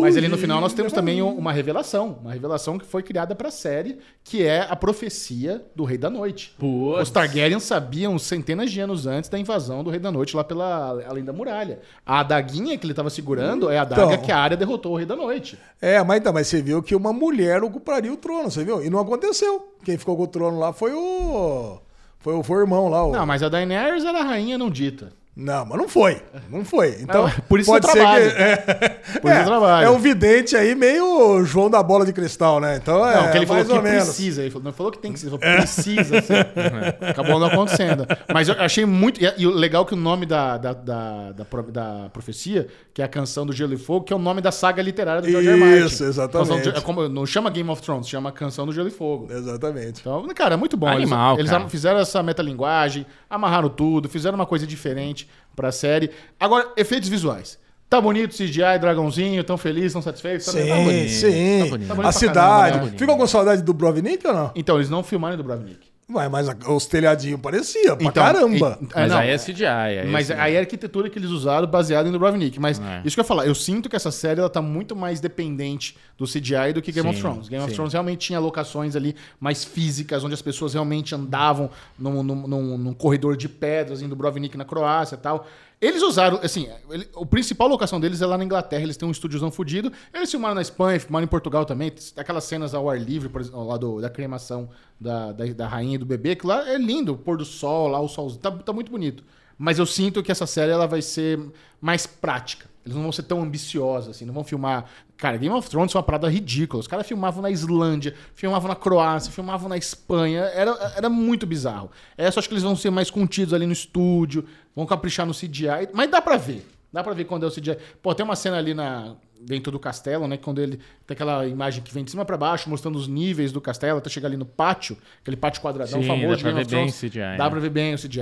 mas ali no final nós temos também um- uma revelação. Uma revelação que foi criada pra série, que é a profecia do Rei da Noite. Putz. Os Targaryen sabiam centenas de anos antes da invasão do Rei da Noite lá pela além da muralha. A adaguinha que ele tava segurando é a adaga Então. que a área derrotou o Rei da Noite. É, mas, então, mas você viu que uma mulher ocuparia o trono, você viu? E não aconteceu. Quem ficou com o trono lá foi o. Foi o, foi o irmão lá. O... Não, mas a Daenerys era a rainha não dita. Não, mas não foi. Não foi. Então, Não, por isso pode ser trabalho. que. [LAUGHS] É, Por isso eu trabalho. é um vidente aí meio João da bola de cristal, né? Então é. Não, que ele falou mais que menos. precisa. Ele falou, não falou que tem que ser, ele falou precisa ser. [LAUGHS] Acabou não acontecendo. Mas eu achei muito. E, o legal que o nome da, da, da, da, da profecia, que é a canção do Gelo e Fogo, que é o nome da saga literária do George. R. Martin. Isso, exatamente. É como- não chama Game of Thrones, chama Canção do Gelo e Fogo. Exatamente. Então, cara, é muito bom. Animal, eles, cara. eles fizeram essa metalinguagem, amarraram tudo, fizeram uma coisa diferente pra série. Agora, efeitos visuais. Tá bonito, CGI, dragãozinho, tão feliz, tão satisfeitos? Tá, tá Sim, bonito. sim. tá bonito. Tá bonito a cidade. caramba, né? Ficou com saudade do Brovnik ou não? Então, eles não filmaram do Bravnik. Ué, mas a- os telhadinhos pareciam pra Então, caramba. e- Mas não, aí é CGI. Aí Mas é CGI. aí é a arquitetura que eles usaram baseada em Dubrovnik. Mas É. isso que eu ia falar, eu sinto que essa série ela tá muito mais dependente do CGI do que Game of Sim, Thrones. Game of sim. Thrones realmente tinha locações ali mais físicas, onde as pessoas realmente andavam num, num, num- num corredor de pedras em Dubrovnik, na Croácia e tal. Eles usaram, assim, ele- a principal locação deles é lá na Inglaterra, eles têm um estúdiozão fudido. Eles filmaram na Espanha, filmaram em Portugal também. Aquelas cenas ao ar livre, por exemplo, lá do- da cremação da, da, da rainha e do bebê, que lá é lindo, o pôr do sol, lá o sol, tá, tá muito bonito. Mas eu sinto que essa série ela vai ser mais prática. Eles não vão ser tão ambiciosos, assim, não vão filmar. Cara, Game of Thrones foi uma parada ridícula. Os caras filmavam na Islândia, filmavam na Croácia, filmavam na Espanha. Era, era muito bizarro. Essa eu acho que eles vão ser mais contidos ali no estúdio, vão caprichar no CGI. Mas dá pra ver. Dá pra ver quando é o CGI. Pô, tem uma cena ali na, dentro do castelo, né? Quando ele tem aquela imagem que vem de cima pra baixo, mostrando os níveis do castelo, até chegar ali no pátio, aquele pátio quadradão Sim, famoso dá de pra Game ver of bem Thrones. o CGI, Dá né? pra ver bem o CGI.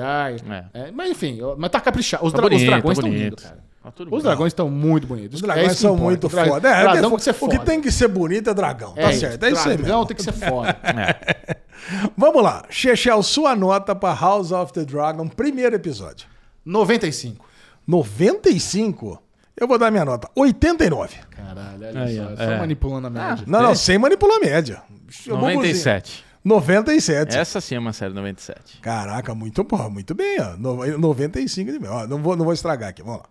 É. É, mas enfim, mas tá caprichado. Os, Tá dra- os bonito, dragões tá estão bonito. lindos, cara. Tá tudo Os bem. dragões estão muito bonitos. Os É dragões que são importa. muito O dra- foda. É, dragão é, tem que ser o foda. que tem que ser bonito é dragão. Tá isso, certo. É isso aí Dragão mesmo. tem que ser foda. [LAUGHS] É. Vamos lá. Chechel, sua nota pra House of the Dragon, primeiro episódio. 95. 95? Eu vou dar minha nota. 89. Caralho, olha Aí, só. Só é. manipulando a média. Não, não, sem manipular a média. Eu vou 97. 97. Essa sim é uma série 97. Caraca, muito bom, muito bem, ó. No- 95 de mil. Ó, não, vou, não vou estragar aqui, vamos lá.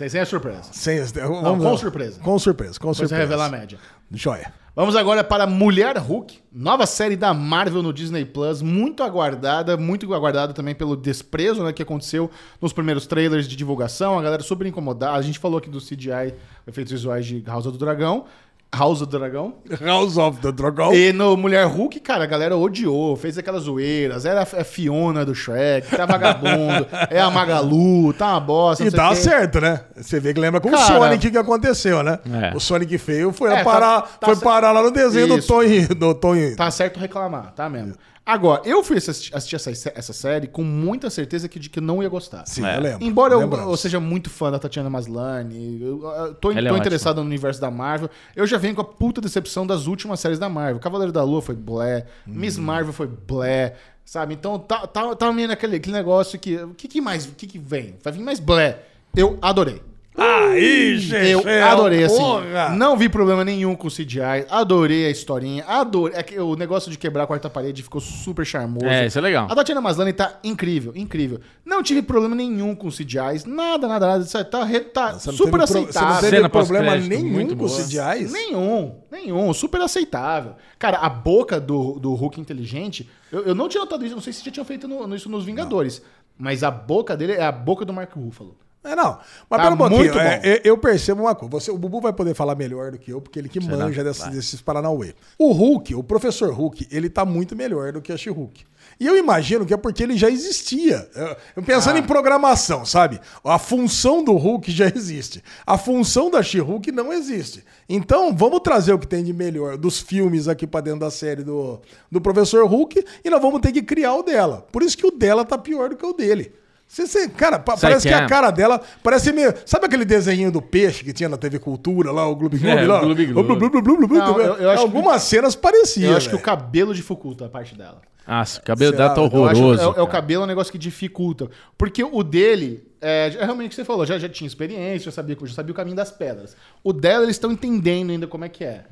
Sem, sem a surpresa. Sem, vamos Não, com surpresa. Com surpresa, com Depois você surpresa. revelar a média. Joia. Vamos agora para Mulher Hulk, nova série da Marvel no Disney Plus, muito aguardada, muito aguardada também pelo desprezo né, que aconteceu nos primeiros trailers de divulgação, a galera super incomodada. A gente falou aqui do CGI, efeitos visuais de House do Dragão. House do Dragão. House of the Dragon. E no Mulher Hulk, cara, a galera odiou, fez aquelas zoeiras. Era a Fiona do Shrek, tá vagabundo, [LAUGHS] é a Magalu, tá uma bosta. E o dá certo, né? Você vê que lembra com o Cara- Sonic que aconteceu, né? É. O Sonic feio foi, É, a parar, tá- tá foi parar lá no desenho do Isso. Tony. Do Tony. Tá certo reclamar, tá mesmo. Agora, eu fui assistir, assistir essa, essa série com muita certeza que, de que eu não ia gostar. Sim, É. eu lembro. Embora eu, eu seja muito fã da Tatiana Maslany, eu, eu tô, é tô ótima. interessado no universo da Marvel, eu já venho com a puta decepção das últimas séries da Marvel. Cavaleiro da Lua foi blé, Miss Hum. Marvel foi blé, sabe? Então tá, tá, tá meio naquele aquele negócio que. O que, que mais? O que, que vem? Vai vir mais blé. Eu adorei. Aí, Eu Chechel, adorei, assim. porra! Não vi problema nenhum com o CGI. Adorei a historinha. Adorei. é que O negócio de quebrar a quarta parede ficou super charmoso. É, isso é legal. A Tatiana Maslany tá incrível, incrível. Não tive problema nenhum com CGIs. Nada, nada, nada. Isso Tá, re- tá não super pro- aceitável. Você não teve problema nenhum muito com os boa. CGIs? Nenhum, nenhum. Super aceitável. Cara, a boca do, do Hulk inteligente, eu, eu não tinha notado isso, não sei se já tinham feito no- no- isso nos Vingadores. Mas a boca dele é a boca do Mark Ruffalo. É, não. Mas Tá um pouquinho. é, bom. eu percebo uma coisa. Você, o Bubu vai poder falar melhor do que eu, porque ele que manja desses, desses Paranauê. O Hulk, o professor Hulk, ele tá muito melhor do que a She-Hulk. E eu imagino que é porque ele já existia. Eu pensando Ah. em programação, sabe? A função do Hulk já existe. A função da She-Hulk não existe. Então, vamos trazer o que tem de melhor dos filmes aqui pra dentro da série do, do professor Hulk e nós vamos ter que criar o dela. Por isso que o dela tá pior do que o dele. Você, você- cara, pa- parece que que é? a cara dela parece meio. Sabe aquele desenho do peixe que tinha na TV Cultura lá, o Gloob É, lá? o Gloob Gloob. O Gloob Gloob Gloob Gloob. Não, eu- eu acho Algumas cenas pareciam. Eu acho que o cabelo dificulta a parte dela. Nossa, o cabelo dela tá Eu acho- horroroso. é, é o cabelo é um negócio que dificulta. Porque o dele, é, é realmente o que você falou, já, já tinha experiência, já sabia, já sabia o caminho das pedras. O dela, eles estão entendendo ainda como é que é.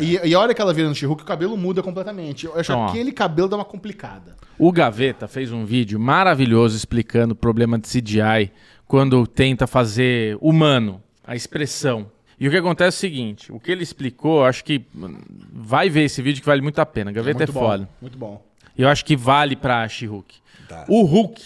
E, e a hora que ela vira no she o cabelo muda completamente. Eu acho Então, ó. que aquele cabelo dá uma complicada. O Gaveta fez um vídeo maravilhoso explicando o problema de CGI quando tenta fazer humano, a expressão. E o que acontece é o seguinte: o que ele explicou, acho que vai ver esse vídeo que vale muito a pena. Gaveta é, muito foda. bom. Muito bom. E eu acho que vale pra She-Hulk. O Hulk,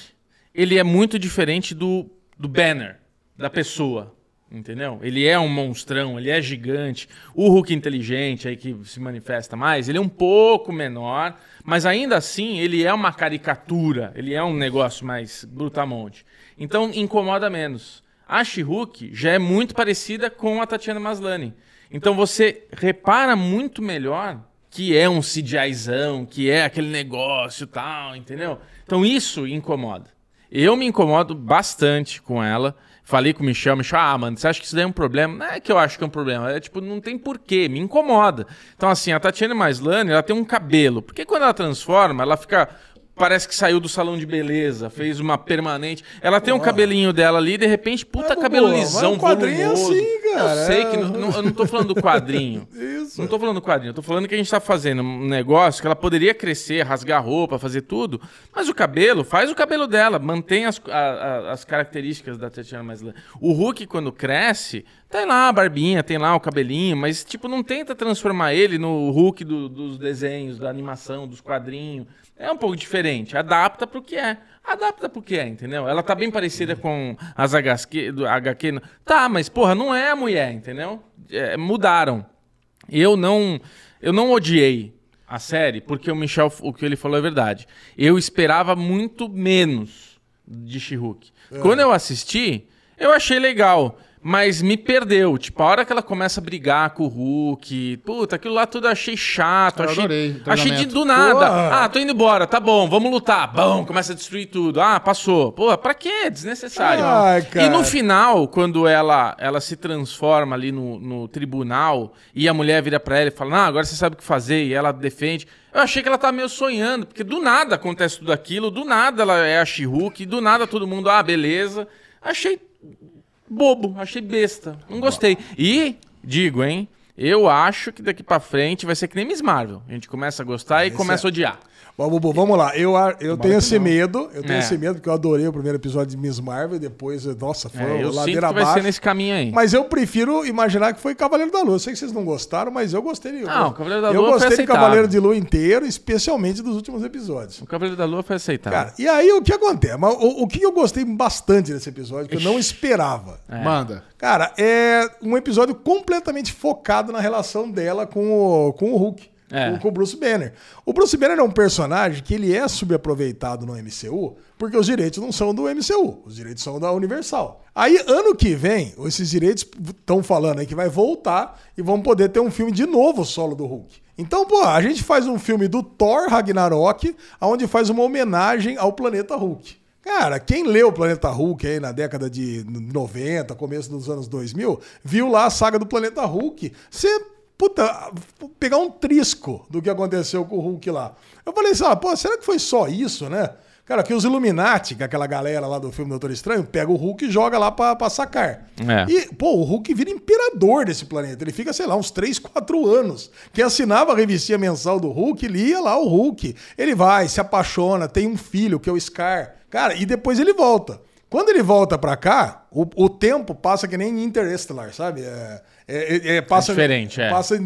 ele é muito diferente do, do Banner, da pessoa. Entendeu? Ele é um monstrão, ele é gigante. O Hulk inteligente aí que se manifesta mais, ele é um pouco menor, mas ainda assim ele é uma caricatura, ele é um negócio mais brutamonte. Então incomoda menos. A She-Hulk já é muito parecida com a Tatiana Maslany. Então você repara muito melhor que é um CGIzão, que é aquele negócio tal, entendeu? Então isso incomoda. Eu me incomodo bastante com ela. Falei com o Michel, Michel, ah, mano, você acha que isso daí é um problema? Não é que eu acho que é um problema, é tipo, não tem porquê, me incomoda. Então, assim, a Tatiana Maslany, ela tem um cabelo, porque quando ela transforma, ela fica, parece que saiu do salão de beleza, fez uma permanente. Ela tem um cabelinho dela ali, de repente, puta Mas, cabelo lisão, um quadrinho é volumoso. assim, cara, Eu sei é. que, não, não- eu não tô falando do quadrinho. [LAUGHS] Isso. Não tô falando do quadrinho, eu tô falando que a gente tá fazendo um negócio que ela poderia crescer, rasgar roupa, fazer tudo, mas o cabelo, faz o cabelo dela, mantém as, a- a- as características da Tatiana Maslany. O Hulk, quando cresce, Tem lá a barbinha, tem lá o cabelinho, mas, tipo, não tenta transformar ele no Hulk do- dos desenhos, da animação, dos quadrinhos. É um pouco diferente. Adapta pro que é. Adapta pro que é, entendeu? Ela tá bem parecida com as HQ, do HQ. Tá, mas, porra, não é a mulher, entendeu? É, mudaram. Eu não, eu não odiei a série, porque o Michel, o que ele falou é verdade. Eu esperava muito menos de She-Hulk. Quando eu assisti, eu achei legal, mas me perdeu. Tipo, a hora que ela começa a brigar com o Hulk, puta, aquilo lá tudo eu achei chato. Eu achei, adorei achei de do nada. Porra. Ah, tô indo embora, tá bom, vamos lutar. Bom, começa a destruir tudo. Ah, passou. Pô, pra quê? Desnecessário. Ai, cara. E no final, quando ela, ela se transforma ali no, no tribunal e a mulher vira pra ela e fala: Não, agora você sabe o que fazer, e ela defende. Eu achei que ela tá meio sonhando, porque do nada acontece tudo aquilo, do nada ela é a She-Hulk, do nada todo mundo, ah, beleza. Achei bobo, achei besta. Não gostei. E, digo, hein, eu acho que daqui pra frente vai ser que nem Miss Marvel. A gente começa a gostar e começa a odiar. Bom, Bubu, vamos lá. Eu, eu tenho esse não. medo. Eu tenho É. esse medo, porque eu adorei o primeiro episódio de Miss Marvel. e Depois, nossa, foi É, eu sinto ladeira que vai abaixo. ser nesse caminho aí. Mas eu prefiro imaginar que foi Cavaleiro da Lua. Eu sei que vocês não gostaram, mas eu gostei. de- Não, Cavaleiro da Eu Lua foi gostei de aceitável. Cavaleiro de Lua inteiro, especialmente dos últimos episódios. O Cavaleiro da Lua foi aceitável. Cara, e aí o que acontece? Mas O, o que eu gostei bastante desse episódio, que eu não esperava. Manda. Cara, é um episódio completamente focado na relação dela com o, com o Hulk. É. Com, o Bruce Banner. O Bruce Banner é um personagem que ele é subaproveitado no MCU, porque os direitos não são do MCU, os direitos são da Universal. Aí, ano que vem, esses direitos estão falando aí que vai voltar e vão poder ter um filme de novo solo do Hulk. Então, pô, a gente faz um filme do Thor Ragnarok, onde faz uma homenagem ao planeta Hulk. Cara, quem leu o Planeta Hulk aí na década de 90, começo dos anos 2000, viu lá a saga do Planeta Hulk. Você, puta, pegar um trisco do que aconteceu com o Hulk lá. Eu falei assim, ah, pô, será que foi só isso, né? Cara, que os Illuminati, que é aquela galera lá do filme Doutor Estranho, pega o Hulk e joga lá pra, pra sacar. É. E, pô, o Hulk vira imperador desse planeta. Ele fica, sei lá, uns 3, 4 anos. Quem assinava a revistinha mensal do Hulk, lia lá o Hulk. Ele vai, se apaixona, tem um filho, que é o Scar. Cara, e depois ele volta. Quando ele volta pra cá, o, o tempo passa que nem Interstellar, sabe? É, é- é- é- passa, diferente, é. passa-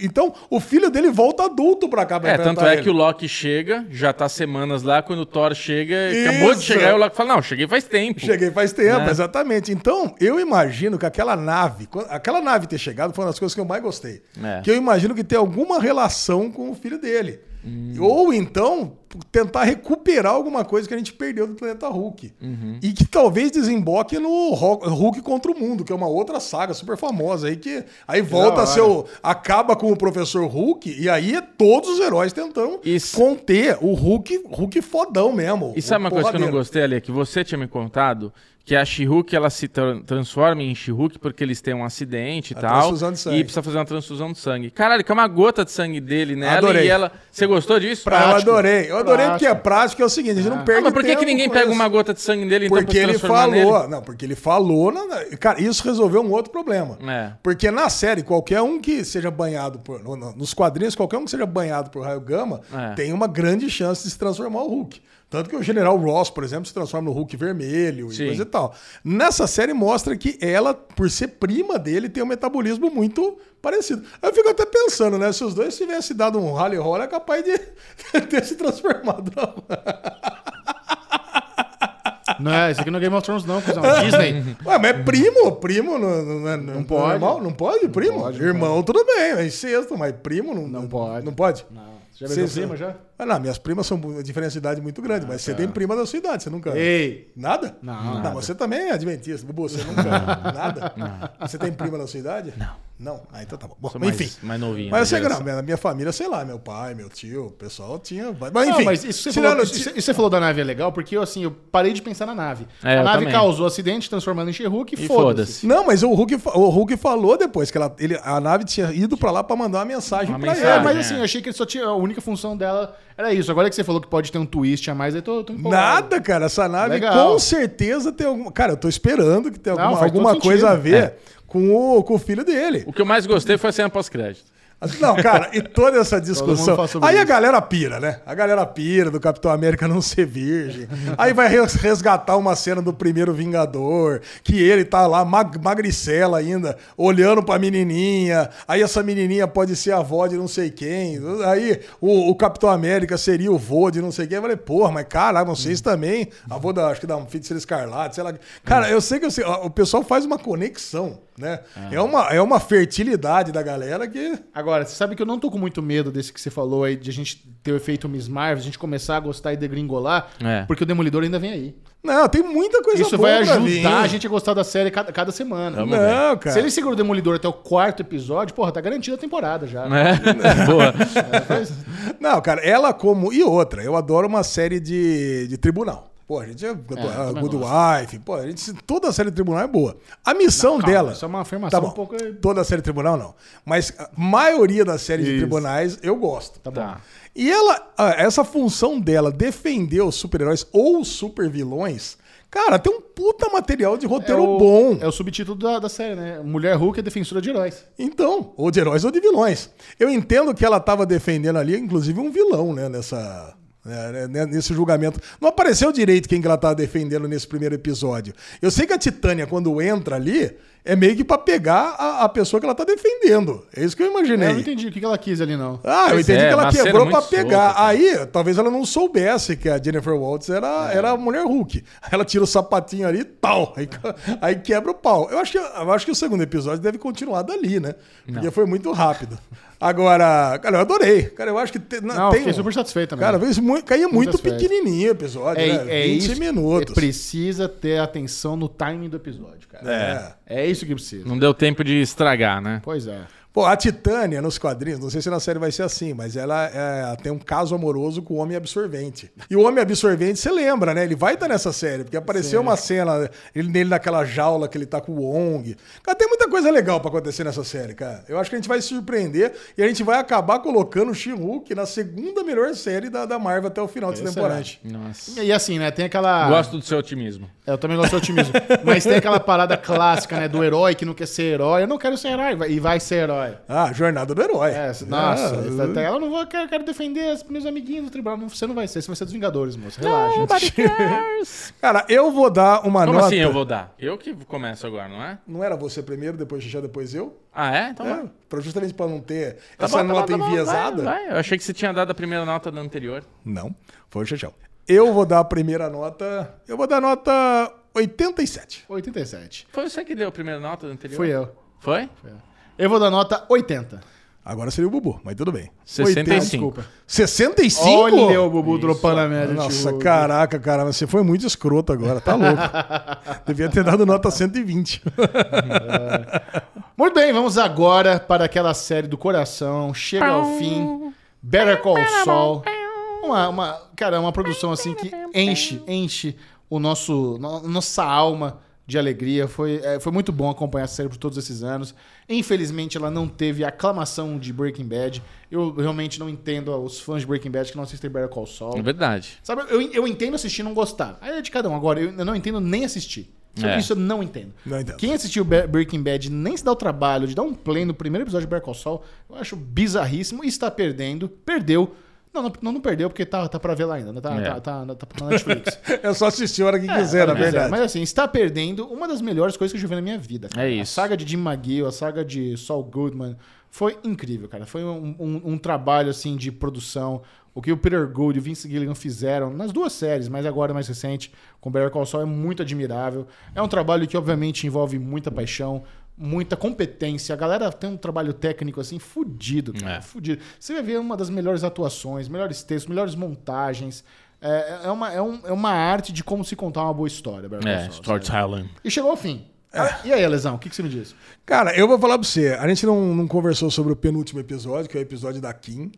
então, o filho dele volta adulto pra cá. pra É, tanto é ele. que o Loki chega, já tá semanas lá, quando o Thor chega, acabou de Isso. chegar e o Loki fala, não, cheguei faz tempo. Cheguei faz tempo, Né? exatamente. Então, eu imagino que aquela nave, aquela nave ter chegado foi uma das coisas que eu mais gostei. É. Que eu imagino que tem alguma relação com o filho dele. Hum. Ou então, tentar recuperar alguma coisa que a gente perdeu do planeta Hulk. Uhum. E que talvez desemboque no Hulk contra o Mundo, que é uma outra saga super famosa aí que aí volta a ser o, acaba com o professor Hulk e aí é todos os heróis tentando Isso. conter o Hulk, Hulk fodão mesmo. E sabe uma coisa que eu não gostei ali? Que você tinha me contado que a She-Hulk ela se tra- transforma em She-Hulk porque eles têm um acidente e A tal. transfusão de sangue. E precisa fazer uma transfusão de sangue. Caralho, que é uma gota de sangue dele nela Adorei. e ela. Você gostou disso? Pra- eu adorei. Eu adorei porque é prático, é o seguinte, a gente não Ah, perde mas por que, que ninguém pega uma gota de sangue dele então Porque se ele falou, nele? não, porque ele falou, na- cara, isso resolveu um outro problema. É. Porque na série, qualquer um que seja banhado por, no- no- nos quadrinhos, qualquer um que seja banhado por raio gama, É. tem uma grande chance de se transformar o Hulk. Tanto que o General Ross, por exemplo, se transforma no Hulk vermelho Sim. e coisa e tal. Nessa série mostra que ela, por ser prima dele, tem um metabolismo muito parecido. Eu fico até pensando, né? Se os dois tivessem dado um rally roll, é capaz de [LAUGHS] ter se transformado. Não. Não é, isso aqui não é Game of Thrones, não, cuzão. É Disney. [LAUGHS] Ué, mas é primo, primo não, não, é- não pode. normal? Não pode, primo? pode, não Irmão, tudo bem, é incesto, mas primo não, Não pode. Não pode? Não. Você já beijou Cê- prima já? Ah, não, minhas primas são uma diferença de idade muito grande, mas você tem prima da sua idade, você nunca. Ei. Nada? Não, Não, nada. você também é adventista, Bubu, você nunca. Nada? Você tem prima da sua idade? Não. Não? Ah, então tá bom. Bom, mais- enfim. mais novinho, Mas eu sei que não, minha, família, sei lá, meu pai, meu tio, o pessoal tinha. Mas Não, enfim. mas isso você tirando- falou, isso, isso você falou da nave é legal, porque eu, assim, eu parei de pensar na nave. É, a eu nave também. causou acidente, transformando em She-Hulk e E foda-se. foda-se. Não, mas o Hulk, o Hulk falou depois que ela, ele, a nave tinha ido pra lá pra mandar uma mensagem Uma pra mensagem, É, ele. mas é. assim, eu achei que ele só tinha. A única função dela era isso. Agora que você falou que pode ter um twist a mais, aí tô, tô empolgado. Nada, cara. Essa nave Legal. com certeza tem alguma. Cara, eu tô esperando que tenha Não, alguma, alguma coisa a sentido. ver É. com, o, com o filho dele. O que eu mais gostei foi a cena pós-crédito. Não, cara, e toda essa discussão. Aí a isso. galera pira, né? A galera pira do Capitão América não ser virgem. Aí vai res- resgatar uma cena do primeiro Vingador, que ele tá lá, mag magricela ainda, olhando pra menininha. Aí essa menininha pode ser a avó de não sei quem. Aí o, o Capitão América seria o vô de não sei quem. Eu falei, porra, mas caralho, vocês também. Avô da, acho que da Feiticeira Escarlate, sei lá. Cara, eu sei que eu sei, o pessoal faz uma conexão, né? É, uma, é uma fertilidade da galera que. Agora, você sabe que eu não tô com muito medo desse que você falou aí, de a gente ter o efeito Miss Marvel, a gente começar a gostar e degringolar, É. porque o Demolidor ainda vem aí. Não, tem muita coisa Isso boa vai pra ajudar vir. a gente a gostar da série cada, cada semana. Vamos Não, cara. Se ele segura o Demolidor até o quarto episódio, porra, tá garantida a temporada já. É, [LAUGHS] boa. Não, cara, ela como. E outra, eu adoro uma série de, de tribunal. Pô, a gente é. também Good. Wife, pô, a gente, toda a série de tribunal é boa. A missão Calma, dela. isso é uma afirmação tá bom, um pouco- Toda a série de tribunal, não. Mas a maioria das séries de Isso. tribunais eu gosto. Tá bom. Tá. E ela, ah, essa função dela, defender os super-heróis ou os super-vilões, cara, tem um puta material de É roteiro o, bom. é o subtítulo da, da série, né? Mulher Hulk é defensora de heróis. Então, ou de heróis ou de vilões. Eu entendo que ela estava defendendo ali, inclusive, um vilão, né, nessa. Né, né, nesse julgamento. Não apareceu direito quem que ela estava defendendo nesse primeiro episódio. Eu sei que a Titânia, quando entra ali, é meio que para pegar a, a pessoa que ela tá defendendo. É isso que eu imaginei. Eu não entendi o que ela quis ali, não. Ah, eu Pois entendi é, que ela quebrou pra pegar. solta. Aí, talvez ela não soubesse que a Jennifer Waltz era, era a mulher Hulk. Aí ela tira o sapatinho ali e tal. Aí, [LAUGHS] aí quebra o pau. Eu acho, que, eu acho que o segundo episódio deve continuar dali, né? Porque foi muito rápido. Agora, cara, eu adorei. Cara, eu acho que te- Não, tem. fiquei super satisfeito também. Cara, às vezes muito, caía muito pequenininho o episódio, É, né? é 20 isso. minutos. é, precisa ter atenção no timing do episódio, cara. É. É isso que precisa. Não deu tempo de estragar, né? Pois é. Pô, a Titânia nos quadrinhos, não sei se na série vai ser assim, mas ela é, tem um caso amoroso com o Homem Absorvente. E o Homem Absorvente, você lembra, né? Ele vai estar nessa série, porque apareceu uma cena ele, nele naquela jaula que ele tá com o Wong. Cara, tem muita coisa legal pra acontecer nessa série, cara. Eu acho que a gente vai se surpreender e a gente vai acabar colocando o She-Hulk na segunda melhor série da, da Marvel até o final dessa temporada. Excelente. Nossa. E assim, né? Tem aquela. Gosto do seu otimismo. Eu também gosto do otimismo. [LAUGHS] Mas tem aquela parada clássica, né? Do herói que não quer ser herói. Eu não quero ser herói. E vai ser herói. Ah, Jornada do Herói. É, nossa, Ah, até ela não vou, quero, quero defender os meus amiguinhos do tribunal. Você não vai ser, você vai ser dos Vingadores, moço. Relaxa. Nobody [LAUGHS] cares. Cara, eu vou dar uma Como nota. assim eu vou dar? Eu que começo agora, não é? Não era você primeiro, depois Xixá, depois eu? Ah, é? Então É, pra, justamente pra não ter Tá essa bom, tá bom, nota tá bom, enviesada. Vai, vai. Eu achei que você tinha dado a primeira nota da anterior. Não, foi o Xixão. Eu vou dar a primeira nota. Eu vou dar a nota 87. 87. Foi você que deu a primeira nota da anterior? Fui eu. Foi? Eu vou dar nota 80. Agora seria o Bubu, mas tudo bem. 65. Desculpa. 65? Olha o Bubu dropando a média. Nossa, tio. caraca, cara, você foi muito escroto agora, tá louco. [LAUGHS] Devia ter dado nota 120. [LAUGHS] Muito bem, vamos agora para aquela série do coração. Chega ao fim. Better Call Saul. Uma, uma, cara, uma produção assim que enche, enche o nosso, no- nossa alma de alegria. Foi, é, foi muito bom acompanhar a série por todos esses anos. Infelizmente, ela não teve a aclamação de Breaking Bad. Eu realmente não entendo os fãs de Breaking Bad que não assistem Better Call Saul. É verdade. Sabe, eu, eu entendo assistir e não gostar. Aí é de cada um. Agora, eu, eu não entendo nem assistir. É. Isso eu não entendo. Não entendo. Quem assistiu Breaking Bad nem se dá o trabalho de dar um play no primeiro episódio de Better Call Saul, eu acho bizarríssimo e está perdendo. Perdeu. Não, não, não, não perdeu porque tá, tá pra ver lá ainda. né? Tá, É. tá, tá, tá na Netflix. [LAUGHS] É só assistir a hora que quiser, na é, verdade. Mas assim, está perdendo uma das melhores coisas que eu já vi na minha vida. cara. É isso. A saga de Jim McGill, a saga de Saul Goodman, foi incrível, cara. Foi um, um- um trabalho, assim, de produção. O que o Peter Gould e o Vince Gilligan fizeram nas duas séries, mas agora mais recente, com Better Call Saul, é muito admirável. É um trabalho que, obviamente, envolve muita paixão, muita competência. A galera tem um trabalho técnico, assim, fudido, cara. É. Fudido. Você vai ver uma das melhores atuações, melhores textos, melhores montagens. É, é, uma, é, um- é uma arte de como se contar uma boa história, É, storytelling. E chegou ao fim. Ah, E aí, Lesão, o que, que você me diz? Cara, eu vou falar pra você. A gente não, não conversou sobre o penúltimo episódio, que é o episódio da Kim.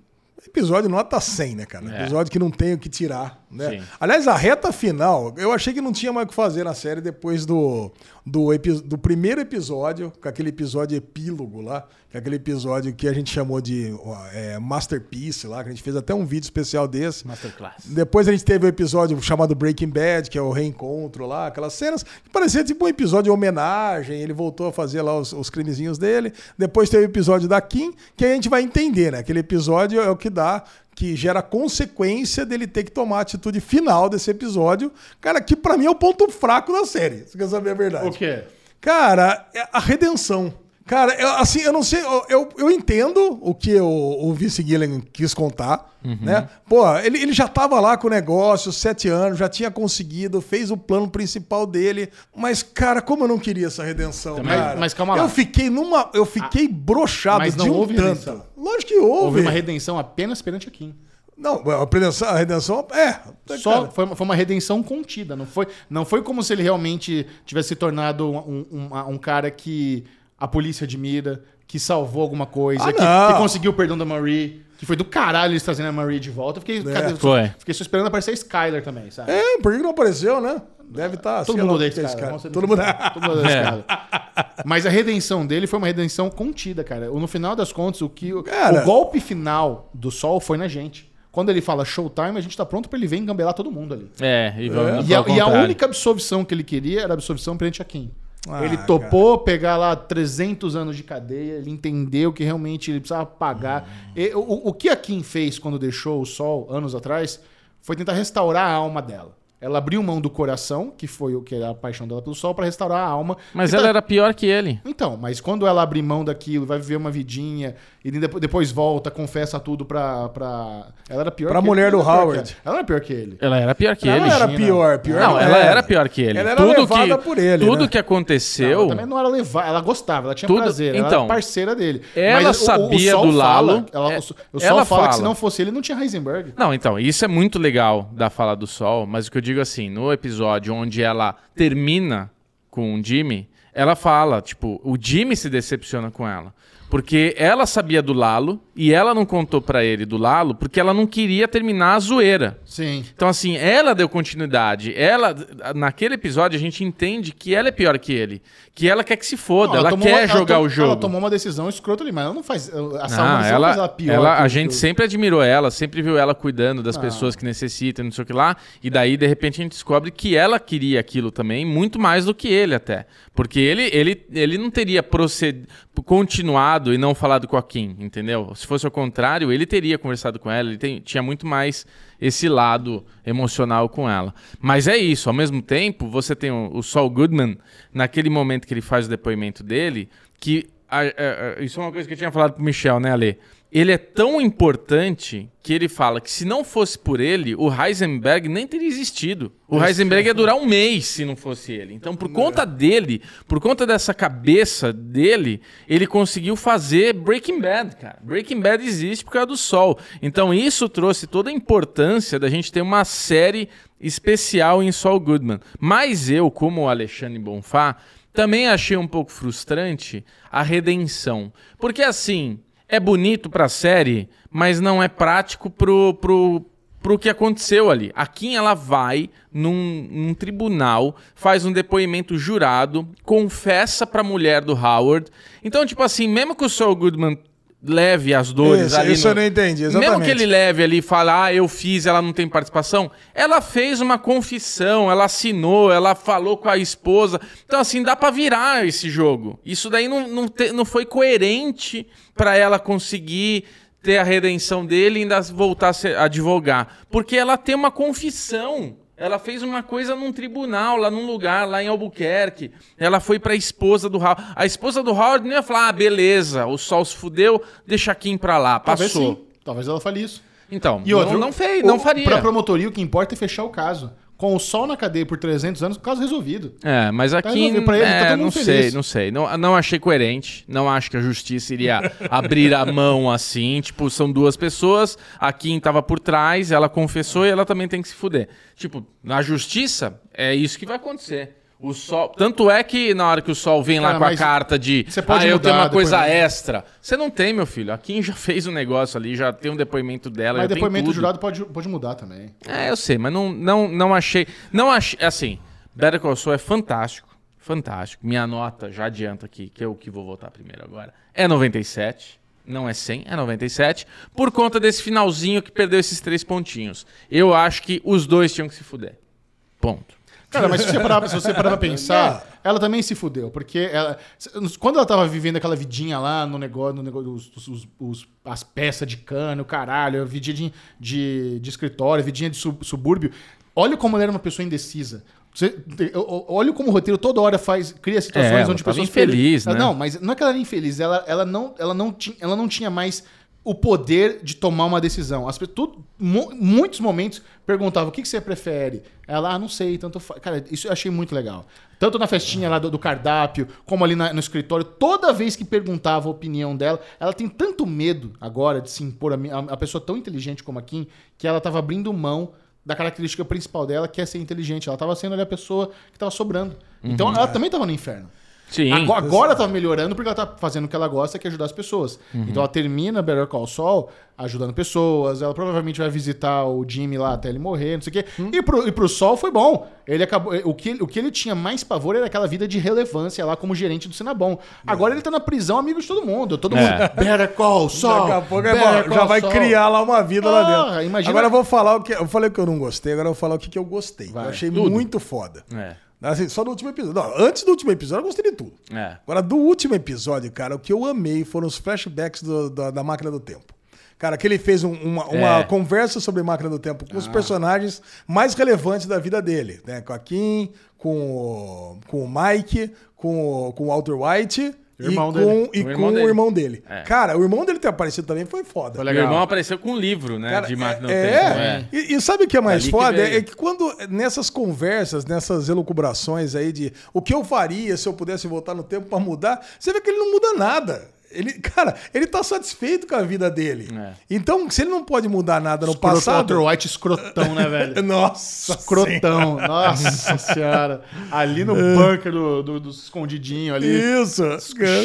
Episódio nota 100, né, cara? É. Episódio que não tem o que tirar. Né? Sim. Aliás, a reta final, eu achei que não tinha mais o que fazer na série depois do, do, do primeiro episódio, com aquele episódio epílogo lá, que é aquele episódio que a gente chamou de é, Masterpiece lá, que a gente fez até um vídeo especial desse. Masterclass. Depois a gente teve o episódio chamado Breaking Bad, que é o reencontro lá, aquelas cenas que parecia tipo um episódio de homenagem, ele voltou a fazer lá os, os crimezinhos dele. Depois teve o episódio da Kim, que a gente vai entender, né? Aquele episódio é o que dá, que gera consequência dele ter que tomar a atitude final desse episódio. Cara, que pra mim é o ponto fraco da série. Você quer saber a verdade? O quê? Cara, é a redenção. Cara, eu, assim, eu não sei, eu, eu, eu entendo o que o, o Vice Gilligan quis contar, né? Pô, ele, ele já tava lá com o negócio, sete anos, já tinha conseguido, fez o plano principal dele, mas, cara, como eu não queria essa redenção, Também- cara. mas calma lá. Eu fiquei numa, eu fiquei broxado mas não de um houve tanto. redenção. Lógico que houve. Houve uma redenção apenas perante a Kim. Não, a redenção, a redenção é... Só cara, foi, uma- foi uma redenção contida. Não foi, não foi como se ele realmente tivesse se tornado um, um- um cara que a polícia admira, que salvou alguma coisa, Ah, que, que conseguiu o perdão da Marie. Que foi do caralho eles trazendo a Marie de volta. Fiquei, cadê- Foi. fiquei só esperando aparecer a Skyler também, sabe? É, por que não apareceu, né? Deve estar... [LAUGHS] Todo mundo odeia esse cara. Todo mundo... odeia esse É. Mas a redenção dele foi uma redenção contida, cara. No final das contas, o que Cara- o golpe final do Sol foi na gente. Quando ele fala showtime, a gente tá pronto pra ele vir engambelar todo mundo ali. É, e vamos E a, e a única absolvição que ele queria era a absolvição perante a Kim. Ah, ele topou pegar lá 300 anos de cadeia, ele entendeu que realmente ele precisava pagar. E o, o que a Kim fez quando deixou o Sol, anos atrás, foi tentar restaurar a alma dela. Ela abriu mão do coração, que foi o que era a paixão dela pelo Sol, pra restaurar a alma. Mas E ela tá- era pior que ele. Então, mas quando ela abre mão daquilo, vai viver uma vidinha, e depo- depois volta, confessa tudo pra. pra... Ela era pior Pra que mulher ele. do Ela era pior Howard. que- Ela era pior que ele. Ela era pior que Ela ele. não era pior, pior Não, ela era pior que ele. Ela era tudo levada que, por ele, Tudo né? que aconteceu. Ela também não era levar, ela gostava, ela tinha Tudo- prazer, ela então, era parceira dele. ela Mas o- o- o sabia do Lalo, fala- ela- é- o Sol- ela Sol fala, que fala. se não fosse ele, não tinha Heisenberg. Não, então, isso é muito legal da fala do Sol, mas o que eu digo assim, no episódio onde ela termina com o Jimmy, ela fala, tipo, o Jimmy se decepciona com ela. Porque ela sabia do Lalo e ela não contou pra ele do Lalo porque ela não queria terminar a zoeira. Sim. Então, assim, ela deu continuidade. Ela, naquele episódio, a gente entende que ela é pior que ele. Que ela quer que se foda, ela, tomou quer uma- jogar to- o jogo. Ela tomou uma decisão escrota ali, mas ela não faz. A Não, Salma ela, faz ela pior. ela- a gente que o- sempre admirou ela, sempre viu ela cuidando das pessoas que necessitam, não sei o que lá. E daí, de repente, a gente descobre que ela queria aquilo também, muito mais do que ele até. Porque ele, ele, ele não teria proced... continuado e não falado com a Kim, entendeu? Se fosse ao contrário, ele teria conversado com ela, ele tem- tinha muito mais esse lado emocional com ela. Mas é isso, ao mesmo tempo, você tem o, o Saul Goodman, naquele momento que ele faz o depoimento dele, que a- a- a- isso é uma coisa que eu tinha falado pro Michel, né, Ale? Ele é tão importante que ele fala que se não fosse por ele, o Heisenberg nem teria existido. O Heisenberg ia durar um mês se não fosse ele. Então, por conta dele, por conta dessa cabeça dele, ele conseguiu fazer Breaking Bad, cara. Breaking Bad existe por causa do Sol. Então, isso trouxe toda a importância da gente ter uma série especial em Saul Goodman. Mas eu, como o Alexandre Bonfá, também achei um pouco frustrante a redenção. Porque assim, é bonito pra série, mas não é prático pro, pro, pro que aconteceu ali. A Kim, ela vai num, num tribunal, faz um depoimento jurado, confessa pra mulher do Howard. Então, tipo assim, mesmo que o Saul Goodman leve as dores Isso, ali isso no- eu não entendi, Mesmo exatamente. que ele leve ali e fale, ah, eu fiz, ela não tem participação, ela fez uma confissão, ela assinou, ela falou com a esposa. Então, assim, dá pra virar esse jogo. Isso daí não, não, te- não foi coerente pra ela conseguir ter a redenção dele e ainda voltar a advogar. Porque ela tem uma confissão. Ela fez uma coisa num tribunal, lá num lugar, lá em Albuquerque. Ela foi pra esposa do Howard. A esposa do Howard não ia falar, ah, beleza, o sol se fudeu, deixa a Kim pra lá, Talvez passou. sim. Talvez ela fale isso. Então, E outro, não, não fez, não faria. Pra promotoria, o que importa é fechar o caso. Com o sol na cadeia por 300 anos, caso resolvido. É, mas aqui, resolvido pra ele, tá é, mundo não feliz. sei, não sei. Não, não achei coerente. Não acho que a justiça iria [LAUGHS] abrir a mão assim. Tipo, são duas pessoas, a Kim tava por trás, ela confessou e ela também tem que se fuder. Tipo, na justiça, é isso que vai acontecer. O sol. Tanto é que na hora que o sol vem lá Cara, com a carta de. você pode ah, eu mudar tenho uma coisa extra. Você não tem, meu filho. A Kim já [LAUGHS] fez um negócio ali, já tem um depoimento dela. Mas depoimento tudo. jurado pode, pode mudar também. É, eu sei, mas não, não, não achei. Não achei. Assim, Better Call Saul é fantástico. Fantástico. Minha nota, já adianta aqui, que eu que vou votar primeiro agora, é 97. Não é 100, é 97. Por conta desse finalzinho que perdeu esses três pontinhos. Eu acho que os dois tinham que se fuder. Ponto. Cara, mas se você parar, se você parar pra pensar, [LAUGHS] ela também se fudeu. Porque ela, quando ela tava vivendo aquela vidinha lá no negócio, no negócio os, os- os- as peças de cano, caralho, vidinha de, de, de escritório, vidinha de sub- subúrbio, olha como ela era uma pessoa indecisa. Você, olha como o roteiro toda hora faz, cria situações É, onde pessoas infeliz, Ela- né? Não, mas não é que ela era infeliz, ela, ela, não, ela, não tinha, ela não tinha mais o poder de tomar uma decisão. As, pe- tu- mu- muitos momentos perguntavam o que, que você prefere. Ela, ah, não sei, tanto faz. Cara, isso eu achei muito legal. Tanto na festinha lá do, do cardápio, como ali na- no escritório, toda vez que perguntava a opinião dela, ela tem tanto medo agora de se impor a, a, a pessoa tão inteligente como a Kim, que ela tava abrindo mão da característica principal dela, que é ser inteligente. Ela tava sendo ali a pessoa que tava sobrando. Então ela também tava no inferno. Sim. Agora, agora ela tá melhorando porque ela tá fazendo o que ela gosta, que é ajudar as pessoas. Uhum. Então ela termina Better Call Saul ajudando pessoas, ela provavelmente vai visitar o Jimmy lá até ele morrer, não sei o quê. Hum. E, pro, e pro Sol foi bom. Ele acabou, o, que, o que ele tinha mais pavor era aquela vida de relevância lá como gerente do Sinabom. Agora ele tá na prisão, amigo de todo mundo. Todo mundo. É. Better Call Saul. Daqui a pouco é bom, já vai Saul. criar lá uma vida lá Porra, dentro. imagina- Agora eu vou falar o que. Eu falei o que eu não gostei, agora eu vou falar o que, que eu gostei. Vai, eu achei tudo. muito foda. É. Assim, só no último episódio. Não, antes do último episódio eu gostei de tudo. É. Agora, do último episódio, cara, o que eu amei foram os flashbacks do- da- da máquina do tempo. Cara, que ele fez um- uma, uma É. conversa sobre máquina do tempo com os Ah. personagens mais relevantes da vida dele, né? Com a Kim, com o, com o Mike, com o, com o Walter White Irmão e, dele. com, e O irmão com o dele. irmão dele. É. Cara, o irmão dele ter aparecido também foi foda. Foi Meu legal. irmão apareceu com um livro, né? Cara, de máquina é, tempo. é. É. E, e sabe o que é mais que foda? veio. É que quando nessas conversas, nessas elucubrações aí de o que eu faria se eu pudesse voltar no tempo pra mudar, você vê que ele não muda nada. Ele, cara, ele tá satisfeito com a vida dele. É. Então, se ele não pode mudar nada no Escroto, passado. Walter White escrotão, né, [LAUGHS] velho? Nossa, Escrotão. Nossa senhora. Ali no bunker do, do, do escondidinho ali. Isso.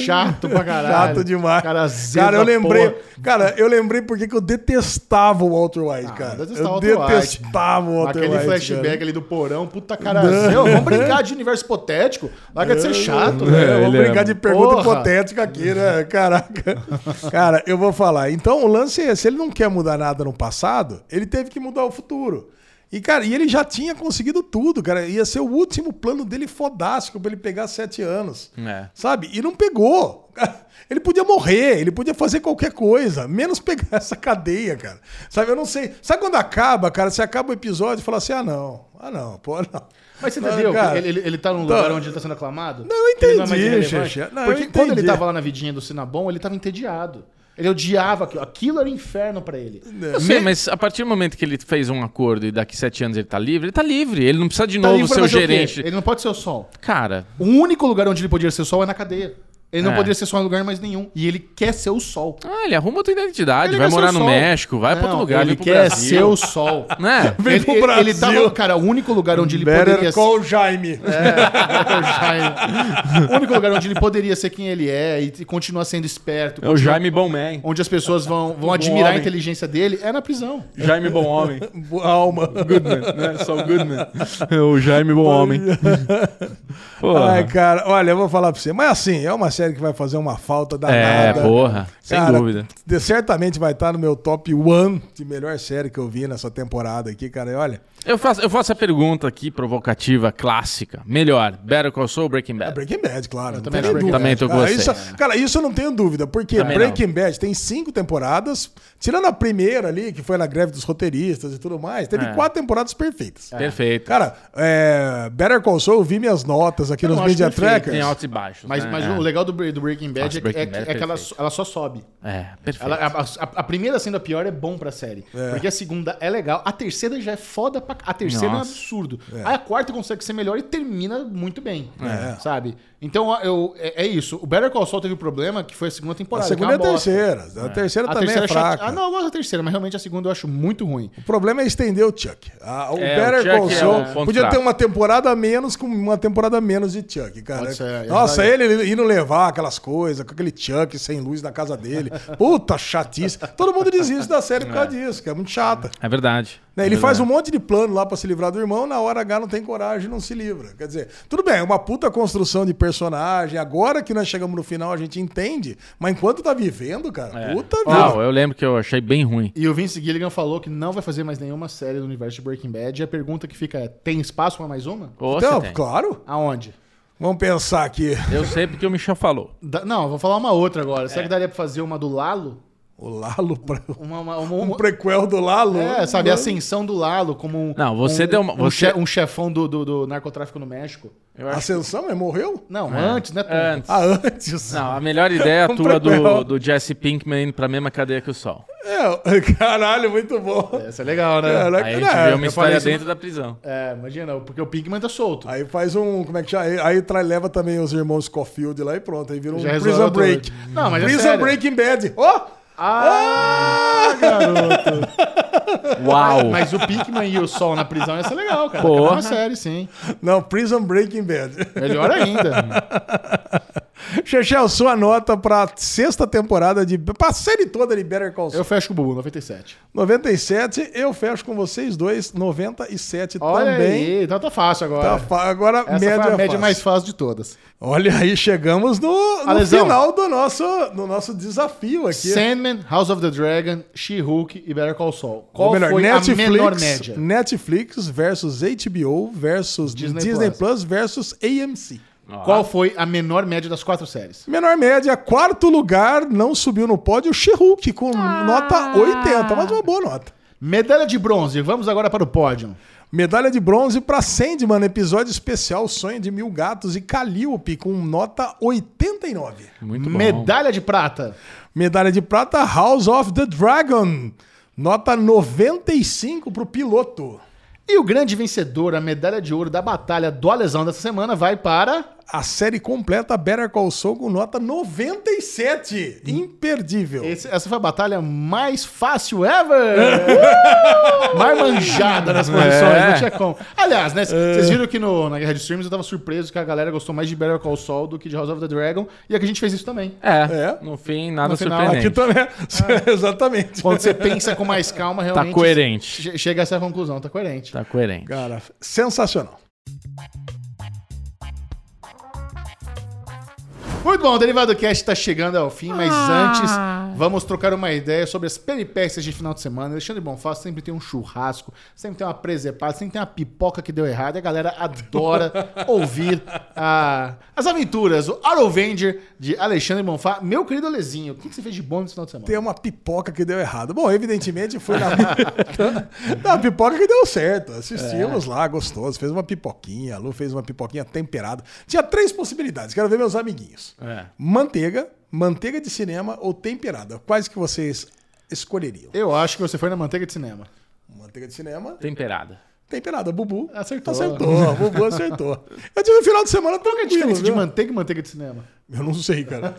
Chato pra caralho. Chato demais. Cara, Cara, eu lembrei. porra. Cara, eu lembrei porque que eu detestava o Walter White, Ah, cara. eu detestava eu o Walter White. detestava o Walter Aquele White. flashback cara. ali do porão, puta cara. Zé, Vamos brincar de universo hipotético. Larga de ser chato, É, velho. vamos brincar é- de pergunta Porra. hipotética aqui, né? Caraca. [LAUGHS] Cara, eu vou falar. Então, o lance é, se ele não quer mudar nada no passado, ele teve que mudar o futuro. E, cara, e ele já tinha conseguido tudo, cara. Ia ser o último plano dele fodástico pra ele pegar sete anos. É. Sabe? E não pegou. [LAUGHS] Ele podia morrer, ele podia fazer qualquer coisa, menos pegar [LAUGHS] essa cadeia, cara. Sabe, eu não sei. Sabe quando acaba, cara? Você acaba o episódio e fala assim: ah, não, ah, não, pô, não. Mas você Não, entendeu? cara, ele, ele, ele tá num Tá. lugar onde ele tá sendo aclamado? Não, eu Que ele é mais entendi, irrelevante? Xexé. Não, eu Porque quando ele tava lá na vidinha do Sinabom, ele tava entediado. Ele odiava aquilo. Aquilo era inferno pra ele. Eu sei, mas a partir do momento que ele fez um acordo e daqui sete anos ele tá livre, ele tá livre. Ele não precisa de Tá novo ser o gerente. Ele não pode ser o sol. Cara, O único lugar onde ele podia ser sol é na cadeia. Ele não É. poderia ser sol em lugar mais nenhum. E ele quer ser o sol. ah, ele arruma outra identidade, Ele vai ser morar no sol. México, vai pra Não, outro lugar, Ele vem pro quer Brasil. ser o sol. [LAUGHS] Né? Vem ele, pro ele- ele Brasil. tava, cara, o único lugar onde ele Better poderia call Jaime. ser. o único lugar onde ele poderia ser quem ele é e, e continuar sendo esperto. É o Jaime Bom Man. Onde as pessoas vão, vão admirar a homem. inteligência dele é na prisão. Jaime Bom Homem. [LAUGHS] Alma. Goodman, né? Só o Goodman. É o Jaime Bom Homem. Ai, cara, olha, eu vou falar pra você. Mas assim, é uma série que vai fazer uma falta é, danada. porra. Sem Cara, dúvida. certamente vai estar no meu top one de melhor série que eu vi nessa temporada aqui, cara. E olha, Eu faço, eu faço a pergunta aqui, provocativa, clássica. Melhor, Better Call Saul ou Breaking é Bad? Breaking Bad, claro. não também dúvida. Também tô com cara, você. Isso, cara, isso eu não tenho dúvida, porque Também Breaking Bad tem cinco temporadas, tirando a primeira ali, que foi na greve dos roteiristas e tudo mais, teve É. quatro temporadas perfeitas. Perfeito. Cara, é, Better Call Saul, eu vi minhas notas aqui Eu nos não Media Trackers. Tem altos e baixos. Mas, né? mas é. o legal do, do Breaking Bad Nossa, é, Breaking é, Bad é é que ela, ela só sobe. É, perfeito. Ela, a, a- a primeira sendo a pior é bom pra série. Porque a segunda é legal. A terceira já é foda pra A terceira é um Nossa. absurdo. Aí a quarta consegue ser melhor e termina muito bem. Sabe? Então eu, é, é isso. O Better Call Saul teve um problema que foi a segunda A temporada. segunda e que é a terceira. A terceira A também terceira é fraca. chate- Ah, não, eu gosto da terceira, mas realmente a segunda eu acho muito ruim. O problema é estender o Chuck. Ah, o É, o Better Chuck Call é Saul o podia ter uma temporada a menos com uma temporada a menos de Chuck, cara. Ser, Nossa, é ele indo levar aquelas coisas, com aquele Chuck sem luz na casa dele. [LAUGHS] Puta chatice. Todo mundo desiste da série por causa disso, que é muito chata. É verdade. Né, Ele faz um monte de plano lá pra se livrar do irmão, na hora H não tem coragem, não se livra. Quer dizer, tudo bem, é uma puta construção de personagem. Agora que nós chegamos no final, a gente entende. Mas enquanto tá vivendo, cara, É. puta vida. Não, eu lembro que eu achei bem ruim. E o Vince Gilligan falou que não vai fazer mais nenhuma série do universo de Breaking Bad. E a pergunta que fica é: tem espaço pra mais uma? Ô, Então, você tem. claro. Aonde? Vamos pensar aqui. Eu sei porque o Michel falou. Da- não, eu vou falar uma outra agora. É. Será que daria pra fazer uma do Lalo? O Lalo, pra- Uma, uma, uma- um prequel do Lalo. É, sabe, a ascensão do Lalo como um. Não, você um, deu uma- Um, você- um chefão do, do, do narcotráfico no México. Eu acho Ascensão, mas morreu? Não, antes, né? Antes. Ah, antes. Não, a melhor ideia [LAUGHS] é a Um tua do, do Jesse Pinkman indo pra mesma cadeia que o Sol. É, [LAUGHS] caralho, muito bom. Essa é legal, né? Caraca, Aí a gente né, vê eu uma história dentro da prisão. É, imagina, porque o Pinkman tá solto. Aí faz um. Como é que chama? Aí, aí tra- leva também os irmãos Scofield lá e pronto. Aí vira um Já Prison tudo. Break. Não, mas é Prison sério. Breaking Bad. Ó! Ah, garoto! [LAUGHS] Uau! [LAUGHS] Mas o Pinkman e o Sol na prisão ia ser legal, cara. Porra. É uma série, sim. Não, Prison Breaking Bad. Melhor ainda. [LAUGHS] Chechel, sua nota pra sexta temporada de. pra série toda de Better Call Saul. Eu fecho com o Bubu, 97. 97, eu fecho com vocês dois, 97 Olha também. aí, então tá fácil agora. Tá fa- agora, Essa média, foi a é média fácil. mais fácil de todas. Olha aí, chegamos no, no Alesão. final do nosso, do nosso desafio aqui. Sandman, House of the Dragon, She-Hulk e Better Call Saul. Qual Ou melhor, foi Netflix, a menor média? Netflix versus HBO versus Disney Disney, Plus. Plus. versus AMC. Qual foi a menor média das quatro séries? Menor média, quarto lugar, não subiu no pódio, She-Hulk com nota 80, mas uma boa nota. Medalha de bronze, vamos agora para o pódio. Medalha de bronze para Sandman, episódio especial Sonho de Mil Gatos e Calliope com nota 89. Muito bom. Medalha de prata. Medalha de prata House of the Dragon, nota 95 pro piloto. E o grande vencedor, a medalha de ouro da batalha do Alesão dessa semana, vai para. A série completa Better Call Saul com nota 97. Imperdível. Esse- essa foi a batalha mais fácil ever! Uh! mais manjada nas posições, É. não tinha como. Aliás, né? Vocês viram que no, na Guerra de Streams eu tava surpreso que a galera gostou mais de Better Call Saul do que de House of the Dragon. E aqui a gente fez isso também. É, É. no fim, nada No final, surpreendente. Aqui também. [LAUGHS] Exatamente. Quando você pensa com mais calma, realmente. coerente. che- Chega a essa conclusão, tá coerente. Tá coerente. Cara, sensacional. Muito bom, o Derivado Cast tá chegando ao fim, mas Ah. antes vamos trocar uma ideia sobre as peripécias de final de semana. Alexandre Bonfá sempre tem um churrasco, sempre tem uma presepada, sempre tem uma pipoca que deu errado e a galera adora [LAUGHS] ouvir a- as aventuras, o Autovenger de Alexandre Bonfá. Meu querido Alezinho, o que que você fez de bom nesse final de semana? Tem uma pipoca que deu errado. Bom, evidentemente foi na. [LAUGHS] Não, pipoca que deu certo. Assistimos lá, gostoso. Fez uma pipoquinha. A Lu fez uma pipoquinha temperada. Tinha três possibilidades. Quero ver meus amiguinhos: É. manteiga, manteiga de cinema ou temperada. Quais que vocês escolheriam? Eu acho que você foi na manteiga de cinema. Manteiga de cinema, Temperada. Temperada. Bubu Acertou. Acertou. Bubu acertou. Eu tive um final de semana Qual que é a tranquilo, diferença de viu? manteiga e manteiga de cinema? Eu não sei, cara.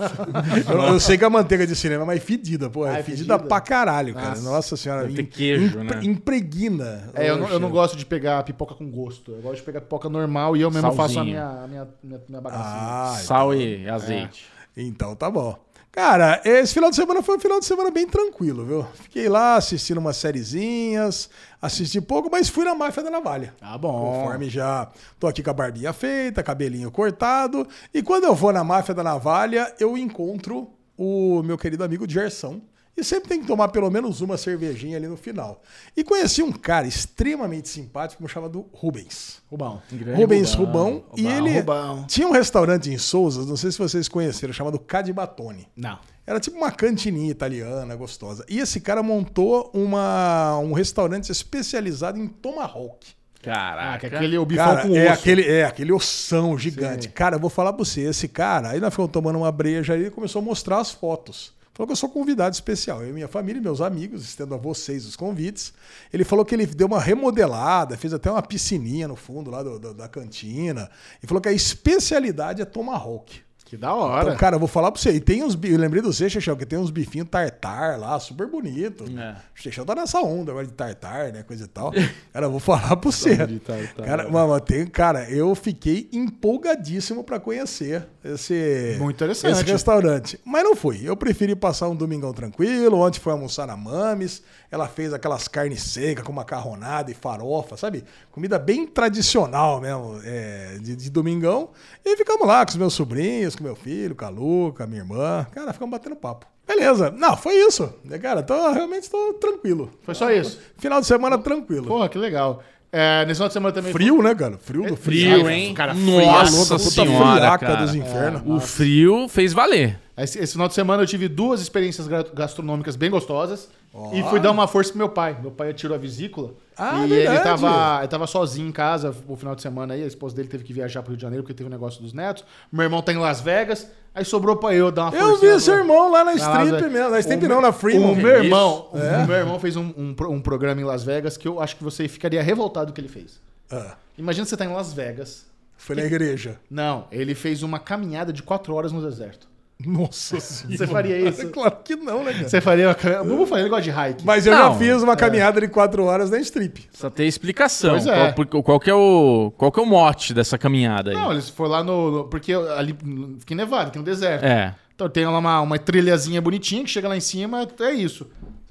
eu, eu sei que a manteiga de cinema é mais fedida, pô. É, Ah, é fedida, fedida? pra caralho, cara. Nossa. Nossa, senhora. Im- queijo, né? Impregna. É, eu não, eu não gosto de pegar pipoca com gosto. Eu gosto de pegar pipoca normal e eu mesmo faço a Salzinho. minha, a minha, minha, minha bagacinha. Ah, Sal e azeite. então tá bom. Cara, esse final de semana foi um final de semana bem tranquilo, viu? Fiquei lá assistindo umas sériezinhas, assisti pouco, mas fui na máfia da navalha. Tá bom. Conforme já tô aqui com a barbinha feita, cabelinho cortado. E quando eu vou na máfia da navalha, eu encontro o meu querido amigo Gerson. E sempre tem que tomar pelo menos uma cervejinha ali no final. E conheci um cara extremamente simpático, chamado Rubens. Rubão. Rubens Rubão. e Rubão, ele Rubão. tinha um restaurante em Souza, não sei se vocês conheceram, chamado Cadibatone. Não. Era tipo uma cantininha italiana gostosa. E esse cara montou uma, um restaurante especializado em tomahawk. Ah, Caraca. que é aquele o bifão Cara, com é osso. aquele, é aquele ossão gigante. Cara, eu vou falar pra você, esse cara, aí nós ficamos tomando uma breja aí e começou a mostrar as fotos. Falou que eu sou convidado especial. Eu e minha família, meus amigos, estendo a vocês os convites. Ele falou que ele deu uma remodelada, fez até uma piscininha no fundo lá do- do- da cantina. E falou que a especialidade é tomahawk. Que da hora. Então, cara, eu vou falar pra você. E tem uns. Eu lembrei do você, Chechão, que tem uns bifinhos tartar lá, super bonito. É. O Chechão tá nessa onda agora de tartar, né? Coisa e tal. [LAUGHS] Cara, eu vou falar pra você. de tartar. Cara, mano, tem, cara, eu fiquei empolgadíssimo pra conhecer esse. Muito interessante. Esse restaurante. Mas não fui. Eu preferi passar um domingão tranquilo. Ontem foi almoçar na Mames. Ela fez aquelas carnes secas com macarronada e farofa, sabe? Comida bem tradicional mesmo, é, de, de domingão. E ficamos lá com os meus sobrinhos, com meu filho, com a Lu, com a minha irmã. Cara, ficamos batendo papo. Beleza. Não, foi isso. Cara, tô, realmente estou tranquilo. Foi só isso. Final de semana tranquilo. Porra, que legal. É, nesse final de semana também. Frio, né, cara? Frio do Frio, Ai, hein? cara, Nossa Puta senhora, cara. dos infernos. O frio fez valer. Esse, esse final de semana eu tive duas experiências gastronômicas bem gostosas. E fui dar uma força pro meu pai. Meu pai tirou a vesícula. Ah, e verdade. ele tava, ele tava sozinho em casa o final de semana aí. A esposa dele teve que viajar pro Rio de Janeiro porque teve um negócio dos netos. Meu irmão tá em Las Vegas. Aí sobrou pra eu dar uma. Eu vi seu irmão lá na strip mesmo. Na strip O não, meu- na Fremont. O meu irmão, É? o meu irmão fez um, um, um programa em Las Vegas que eu acho que você ficaria revoltado do que ele fez. Ah, Imagina você tá em Las Vegas. foi na igreja. Não, ele fez uma caminhada de quatro horas no deserto. Nossa senhora. Você faria isso? [LAUGHS] Claro que não, né, cara? Você faria uma caminhada. O Bubu faria, ele gosta de hike. Mas eu Não, já fiz uma caminhada de quatro horas na strip. Precisa ter explicação. Pois é. Qual, por- qual que é o, qual que é o mote dessa caminhada aí? Não, eles foram lá no. no- porque ali fica em Nevada, tem um deserto. É. Então tem lá uma, uma trilhazinha bonitinha que chega lá em cima, é isso.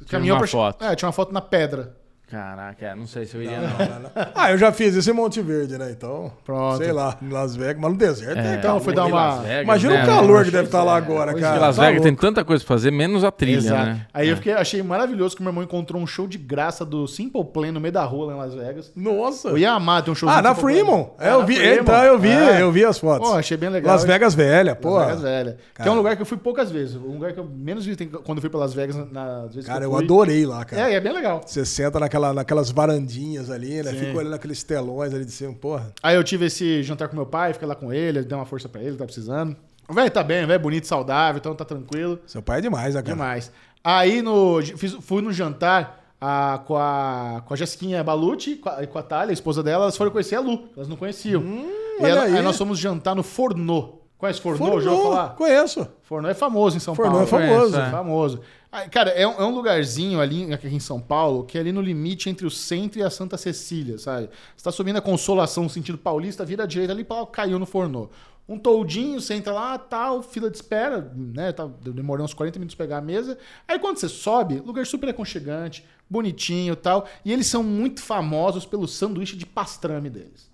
Caminhou uma pra- foto. É, tinha uma foto na pedra. Caraca, é, não sei se eu iria, não. [LAUGHS] Ah, eu já fiz isso em Monte Verde, né? Então, Pronto. sei lá, em Las Vegas, mas no deserto é, É, Então, fui dar Porque uma- Vegas, Imagina né, o calor que né? deve estar lá agora, cara. Las Tá Vegas tem louco. tanta coisa pra fazer, menos a trilha, Exato. né? Aí eu fiquei, achei maravilhoso que meu irmão encontrou um show de graça do Simple Plan no meio da rua lá em Las Vegas. Nossa. Eu ia amar ter um show Ah, na Fremont. É, eu vi, então eu vi, eu vi as fotos. Pô, achei bem legal. Las Vegas velha, pô. Las Vegas velha. Que é Cara. um lugar que eu fui poucas vezes. Um lugar que eu menos vi tem- quando eu fui pra Las Vegas, nas vezes Cara, eu adorei lá, cara. É, e é bem legal. Você senta naquela, naquelas varandinhas ali, né? Sim. Fica olhando aqueles telões ali de cima, porra. Aí eu tive esse jantar com meu pai, fiquei lá com ele, dei uma força pra ele, tá precisando. O velho tá bem, o velho é bonito, saudável, então tá tranquilo. Seu pai é demais, né, cara? Demais. Aí no, fiz- fui no jantar ah, com, a, com a Jessiquinha Balucci a- e com a Thalia, a esposa dela, elas foram conhecer a Lu. Elas não conheciam. e Hum, olha ela- aí. aí nós fomos jantar no Fornô. Conhece Fornô? Fornô, Já ouviu falar? Conheço. Fornô é famoso em São Fornô Paulo. é famoso. Conheço, é. famoso. Aí, cara, é um, é um lugarzinho ali aqui em São Paulo que é ali no limite entre o centro e a Santa Cecília, sabe? Você tá subindo a Consolação no sentido paulista, vira à direita ali, pá, caiu no fornô. Um toldinho, você entra lá, tal, fila de espera, né? Tá, demorou uns 40 minutos pra pegar a mesa. Aí quando você sobe, lugar super aconchegante, bonitinho e tal. E eles são muito famosos pelo sanduíche de pastrame deles.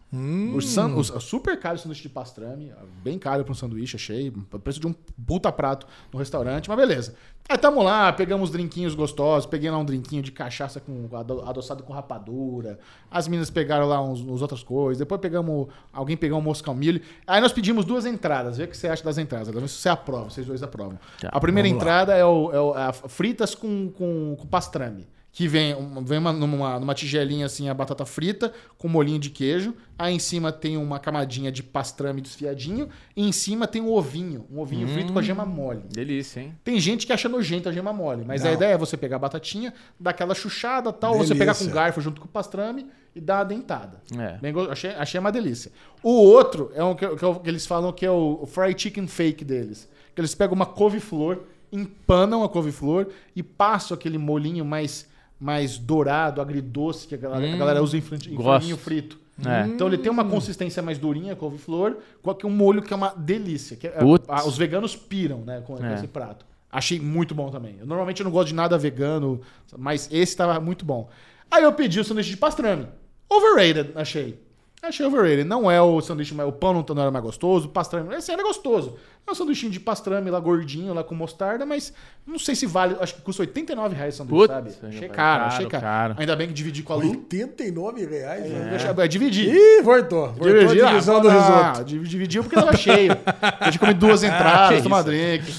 O san- o- super caro o sanduíche de pastrame, bem caro para um sanduíche, achei. Preço de um puta prato no restaurante, mas beleza. Aí tamo lá, pegamos drinquinhos gostosos, peguei lá um drinquinho de cachaça com ado- adoçado com rapadura. As meninas pegaram lá uns, uns outras coisas. Depois pegamos. Alguém pegou um moscal milho. Aí nós pedimos duas entradas. Vê o que você acha das entradas. Agora se você aprova, vocês dois aprovam. Tá, a primeira entrada é, o, é o- a fritas com, com, com pastrame. Que vem, vem uma- numa, numa tigelinha assim a batata frita com molhinho de queijo. Aí em cima tem uma camadinha de pastrame desfiadinho. E em cima tem um ovinho. Um ovinho frito com a gema mole. Delícia, hein? Tem gente que acha nojento a gema mole, mas Não. a ideia é você pegar a batatinha, dar aquela chuchada tal, ou você Delícia. pegar com garfo junto com o pastrame e dar a dentada. É. Bem achei, achei uma delícia. O outro é um que, que o- que eles falam que é o, o fried chicken fake deles. Que eles pegam uma couve-flor, empanam a couve-flor e passam aquele molinho mais, mais dourado, agridoce, que a galera, a galera usa em, em franguinho frito. É. Então ele tem uma consistência mais durinha, couve-flor, com um molho que é uma delícia. Que é- Putz. a- os veganos piram né, com, com É. esse prato. Achei muito bom também. Eu normalmente não gosto de nada vegano, mas esse tava muito bom. Aí eu pedi o sanduíche de pastrame. Overrated, achei. Achei overrated. Não é o sanduíche, mas o pão não, não era mais gostoso, o pastrame. Esse era gostoso. É um sanduichinho de pastrame lá gordinho, lá com mostarda, mas não sei se vale. Acho que custa 89 reais o sanduíche, Putz, sabe? Achei caro, caro, achei caro. caro. Ainda bem que dividi com a Lu. 89 reais, né? Deixa- É, dividi. Ih, voltou. Voltou a Dividi, divisão ah, do ah, risoto. divi- Dividiu porque tava cheio. Eu tinha comido duas [LAUGHS] entradas, que tomar isso. drink.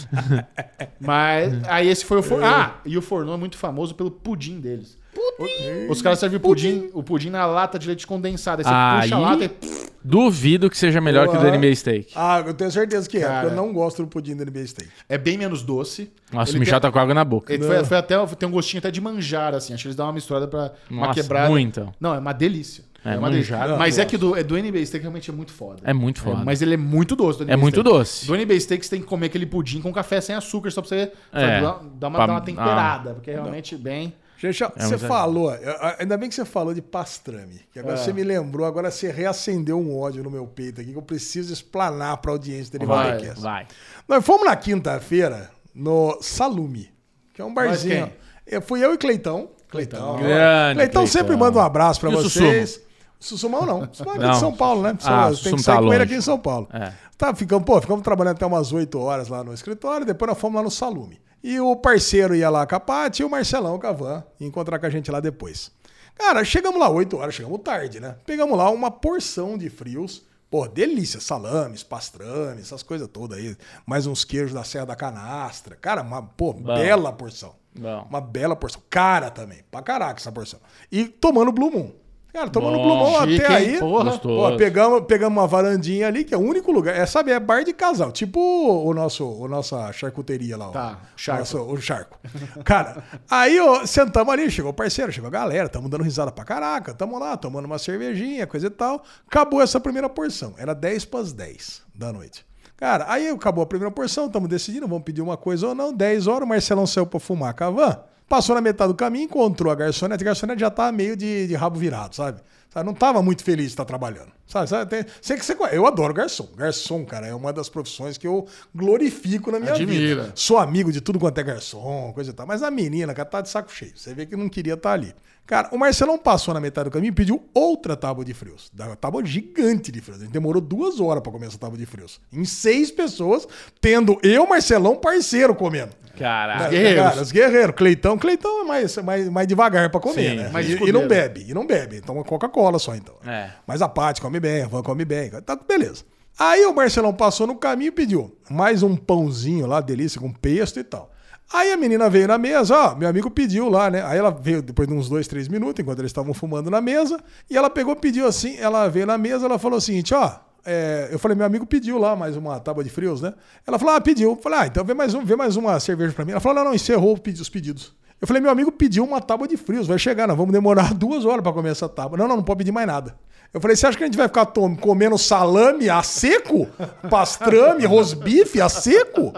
Mas aí esse foi o forno. Ah, e o fornô é muito famoso pelo pudim deles. Pudim! Os caras servem pudim, o pudim na lata de leite condensado. Aí você puxa a Aí- lata e Duvido que seja melhor que o do. NBA Steak. Ah, eu tenho certeza que é, Cara. porque eu não gosto do pudim do NBA Steak. É bem menos doce. Nossa, Ele o Michel tem- tá com água na boca. Ele foi, foi até, tem um gostinho até de manjar, assim. Acho que eles dão uma misturada pra uma Nossa, quebrada. muito. Não, é uma delícia. É, uma delícia. eu Mas é que do, é do NBA Steak realmente é muito foda. É muito foda. mas ele é muito doce. Do NBA É muito Steak. doce. Do NBA Steak você tem que comer aquele pudim com café sem açúcar, só pra você É. dar, dar uma, Pra- dar uma temperada. Porque é realmente bem... Gente, É você falou, a- ainda bem que você falou de pastrame, que agora É. você me lembrou, agora você reacendeu um ódio no meu peito aqui que eu preciso explanar pra audiência dele Vai. Vai. Nós fomos na quinta-feira no Salume, que é um barzinho. Eu fui eu e Cleitão. Cleitão. Grande Cleitão Cleitão. sempre manda um abraço o vocês. Sussumão não. Sussumão é aqui Não. de São Paulo, né? Ah, tem Sussum que sair tá com ele aqui em São Paulo. É. Tá, ficamos, pô, ficamos trabalhando até umas 8 horas lá no escritório, depois nós fomos lá no Salume. E o parceiro ia lá com a Paty e o Marcelão com a Van ia encontrar com a gente lá depois. Cara, chegamos lá 8 horas, chegamos tarde, né? Pegamos lá uma porção de frios. Pô, delícia, salames, pastrame, essas coisas todas aí. Mais uns queijos da Serra da Canastra. Cara, uma, pô, bela porção. Bom. Uma bela porção. Cara também. Pra caraca essa porção. E tomando Blue Moon. Cara, tomando Blue chique, até aí. Porra. Pô, pegamos, pegamos uma varandinha ali, que é o único lugar. É, sabe, é bar de casal. Tipo o nosso, o nossa charcuteria lá. ó. Tá, charco. Nosso- o charco. Cara, aí ó, sentamos ali, chegou o parceiro, chegou a galera, tamo dando risada pra caraca, tamo lá, tomando uma cervejinha, coisa e tal. Acabou essa primeira porção. Era 10 pras 10 da noite. Cara, aí acabou a primeira porção, estamos decidindo, vamos pedir uma coisa ou não. 10 horas, o Marcelão saiu pra fumar com a van. Passou na metade do caminho, encontrou a garçonete. A garçonete já tá meio de, de rabo virado, sabe? Não tava muito feliz de estar trabalhando. Sabe? Sabe? Tem- sei que você conhece. Eu adoro garçom. Garçom, cara, é uma das profissões que eu glorifico na minha Admira. vida. Sou amigo de tudo quanto é garçom, coisa e tal. Mas a menina, cara, tá de saco cheio. Você vê que não queria estar ali. Cara, o Marcelão passou na metade do caminho e pediu outra tábua de frios. Da tábua gigante de frios. A gente demorou duas horas pra comer essa tábua de frios. Em seis pessoas, tendo eu, Marcelão, parceiro comendo. Caralho. guerreiros. Cara, os guerreiros. Cleitão, Cleitão é mais, mais, mais devagar pra comer, Sim, né? E, e não bebe, e não bebe. Toma Coca-Cola só, então. É. Mas a Paty come bem, a Van come bem. Tá beleza. Aí o Marcelão passou no caminho e pediu mais um pãozinho lá, delícia, com pesto e tal. Aí a menina veio na mesa, ó, meu amigo pediu lá, né? Aí ela veio depois de uns dois, três minutos, enquanto eles estavam fumando na mesa, e ela pegou, pediu assim, ela veio na mesa, ela falou o seguinte, ó, é, eu falei, meu amigo pediu lá mais uma tábua de frios, né? Ela falou, ah, pediu. Eu falei, ah, então vê mais, um, vê mais uma cerveja pra mim. Ela falou, não, não, encerrou os pedidos. Eu falei, meu amigo pediu uma tábua de frios, vai chegar, nós vamos demorar [LAUGHS] duas horas pra comer essa tábua. Não, não, não pode pedir mais nada. Eu falei, você acha que a gente vai ficar comendo salame a seco? Pastrame, rosbife a seco?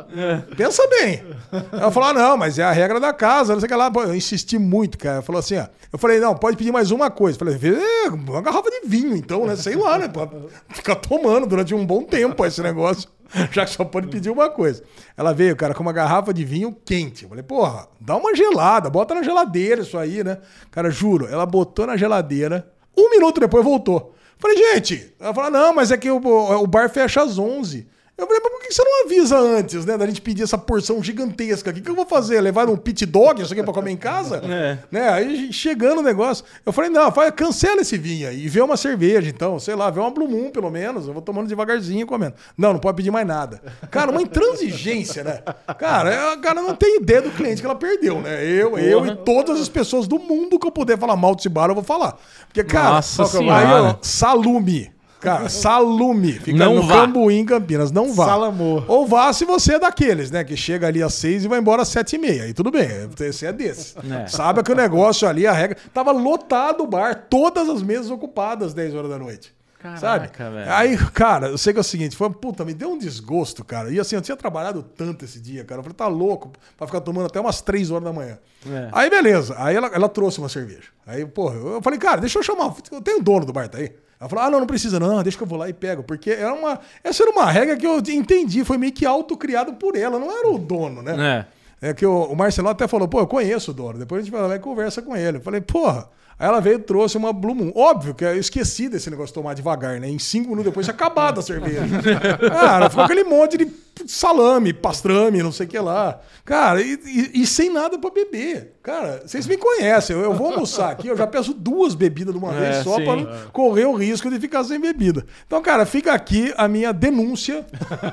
Pensa bem. Ela falou, ah, não, mas é a regra da casa, não sei o que lá. Eu insisti muito, cara. Falou assim, ó. Eu falei, não, pode pedir mais uma coisa. Eu falei, "É, uma garrafa de vinho, então, né? Sei lá, né? Pra ficar tomando durante um bom tempo esse negócio. [LAUGHS] Já que só pode pedir uma coisa. Ela veio, cara, com uma garrafa de vinho quente. Eu falei, porra, dá uma gelada, bota na geladeira isso aí, né? Cara, juro, ela botou na geladeira, um minuto depois voltou. Falei, gente, ela falou, não, mas é que o, o bar fecha às 11. Eu falei, mas por que você não avisa antes, né? Da gente pedir essa porção gigantesca aqui? O que eu vou fazer? Levar um pit dog, isso aqui pra comer em casa? [LAUGHS] É. Né? Aí chegando o negócio, eu falei, não, faz, cancela esse vinho aí e vê uma cerveja, então, sei lá, vê uma Blue Moon, pelo menos. Eu vou tomando devagarzinho e comendo. Não, não pode pedir mais nada. Cara, uma intransigência, né? Cara, é- a cara não tem ideia do cliente que ela perdeu, né? Eu, eu e todas as pessoas do mundo que eu puder falar mal desse bar, eu vou falar. Porque, cara, Nossa aí, ó, salume. Cara, [LAUGHS] salume. Fica Não no vá. Cambuí, em Campinas. Não vá. Salamô. Ou vá se você é daqueles, né? Que chega ali às seis e vai embora às sete e meia. Aí tudo bem, você é desse. [LAUGHS] É. Sabe que o negócio ali, a regra... Tava lotado o bar, todas as mesas ocupadas às 10 horas da noite. Caraca, sabe? velho. Aí, cara, eu sei que é o seguinte, foi, puta, me deu um desgosto, cara. E assim, eu tinha trabalhado tanto esse dia, cara. Eu falei, tá louco pra ficar tomando até umas 3 horas da manhã. É. Aí, beleza. Aí ela, ela trouxe uma cerveja. Aí, porra, eu falei, cara, deixa eu chamar. Eu tenho o dono do bar, tá aí? Ela falou, ah, não, não precisa, não, deixa que eu vou lá e pego. Porque era uma. Essa era uma regra que eu entendi, foi meio que autocriado por ela, não era o dono, né? É. É que o, o Marcelo até falou, pô, eu conheço o dono. Depois a gente vai lá e conversa com ele. Eu falei, porra. Aí ela veio e trouxe uma Blue Moon. Óbvio que eu esqueci desse negócio de tomar devagar, né? Em cinco minutos depois tinha acabado a cerveja. [LAUGHS] Cara, ficou aquele monte de salame, pastrame, não sei o que lá. Cara, e, e- e sem nada pra beber. Cara, vocês me conhecem. Eu, eu vou almoçar aqui, eu já peço duas bebidas de uma É, vez só sim. para não correr o risco de ficar sem bebida. Então, cara, fica aqui a minha denúncia,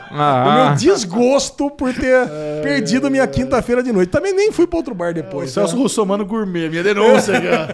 o meu Ah, desgosto por ter [LAUGHS] perdido a minha quinta-feira de noite. Também nem fui para outro bar O depois. Celso né? Russomano Gourmet, minha denúncia aqui, ó.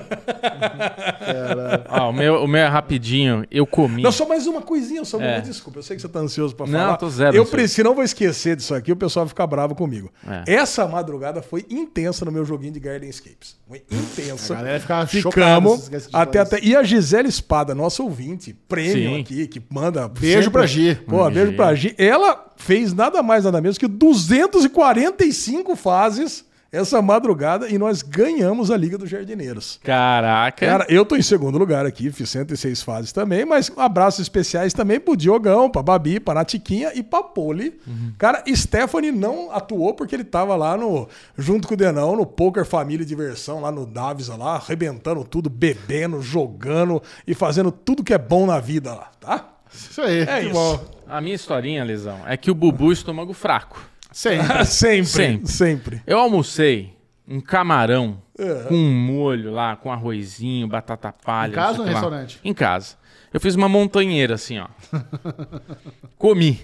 ó, [LAUGHS] o, meu, o meu é rapidinho. Eu comi. Não, só mais uma coisinha, só É. uma desculpa. Eu sei que você tá ansioso pra Não, falar. tô zero Eu preciso, não vou esquecer disso aqui, o pessoal vai ficar bravo comigo. É. Essa madrugada foi intensa no meu joguinho de Gardenscapes. Foi intensa. A galera ficava chocada. Ficamos até, até. E a Gisele Espada, nossa ouvinte, prêmio Sim. aqui, que manda. Beijo pra Gi. Pô, Hum, beijo Gi. pra Gi. Ela fez nada mais, nada menos que 245 fases essa madrugada e nós ganhamos a Liga dos Jardineiros. Caraca. Cara, eu tô em segundo lugar aqui, fiz 106 fases também, mas abraços especiais também pro Diogão, pra Babi, pra Natiquinha e pra Poli. Cara, Stephanie não atuou porque ele tava lá no, junto com o Denão, no Poker Família e Diversão, lá no Davisa lá, arrebentando tudo, bebendo, jogando e fazendo tudo que é bom na vida lá, tá? Isso aí, É que isso. bom. A minha historinha, Lesão, é que o Bubu é estômago fraco. Sempre. [LAUGHS] sempre, Sempre. sempre. Eu almocei um camarão É. com um molho lá, com arrozinho, batata palha. Em casa ou no restaurante? Em casa. Eu fiz uma montanheira assim, ó. [LAUGHS] Comi.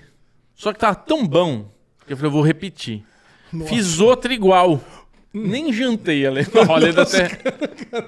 Só que tava tão bom que eu falei, eu vou repetir. Fiz outra igual. Nem jantei, Ale. [LAUGHS] Olha, dá até,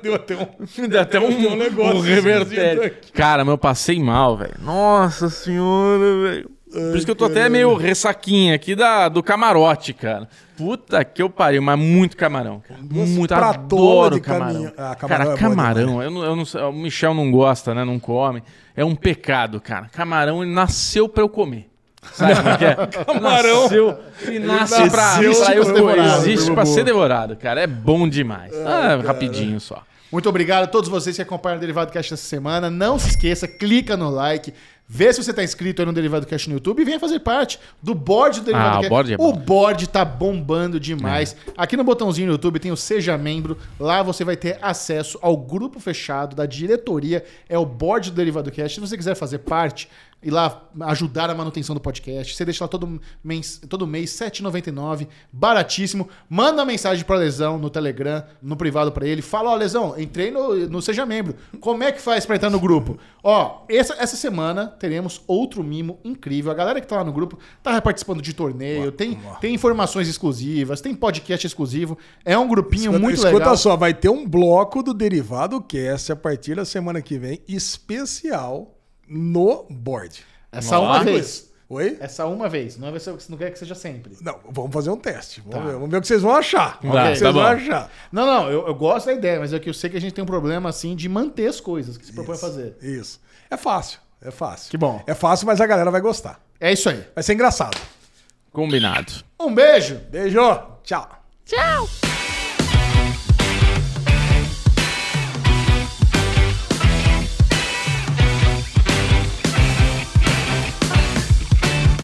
Deu até um. dá até um, negócio um revertério. aqui. Cara, mas eu passei mal, velho. Nossa senhora, velho. Por isso que eu tô até meio ressaquinha aqui da, do camarote, cara. Puta que eu pariu, mas muito camarão. Cara. Muito, adoro de camarão. Ah, camarão cara, é camarão, eu não, eu não sei, o Michel não gosta, né? Não come. É um pecado, cara. Camarão, ele nasceu pra eu comer. Sabe como é que é? [LAUGHS] Camarão. Nasceu, ele nasce pra, pra pra eu devorado, Existe pra ser devorado, cara. É bom demais. ah, rapidinho só. Muito obrigado a todos vocês que acompanham o Derivado Cash essa semana. Não se esqueça, clica no like. Vê se você tá inscrito aí no Derivado Cash no YouTube e venha fazer parte do board do Derivado Ah, o Cash. board é o board tá bombando demais. Aqui no botãozinho do YouTube tem o Seja Membro. Lá você vai ter acesso ao grupo fechado da diretoria. É o board do Derivado Cash. Se você quiser fazer parte e lá ajudar a manutenção do podcast, você deixa lá todo mês, todo mês R$ 7,99, baratíssimo. Manda uma mensagem para Lesão no Telegram, no privado para ele. Fala, ó, Lesão, entrei no, no Seja Membro. Como é que faz para entrar no grupo? Ó, essa, essa semana teremos outro mimo incrível. A galera que tá lá no grupo tá participando de torneio, tem, tem informações exclusivas, tem podcast exclusivo. É um grupinho Escuta, muito escuta legal. só, vai ter um bloco do Derivado Cast a partir da semana que vem, especial no board. Essa Ó. uma vez. Oi? Essa uma vez. Não, é você não quer que seja sempre. Não, vamos fazer um teste. Vamos, Tá. ver, vamos ver o que vocês vão achar. Vamos ver Tá, o que vocês tá vão bom. achar. Não, não, eu, eu gosto da ideia, mas é que eu sei que a gente tem um problema assim de manter as coisas que se propõe a fazer. Isso. É fácil, é fácil. Que bom. É fácil, mas a galera vai gostar. É isso aí. Vai ser engraçado. Combinado. Um beijo! Beijo, tchau. Tchau!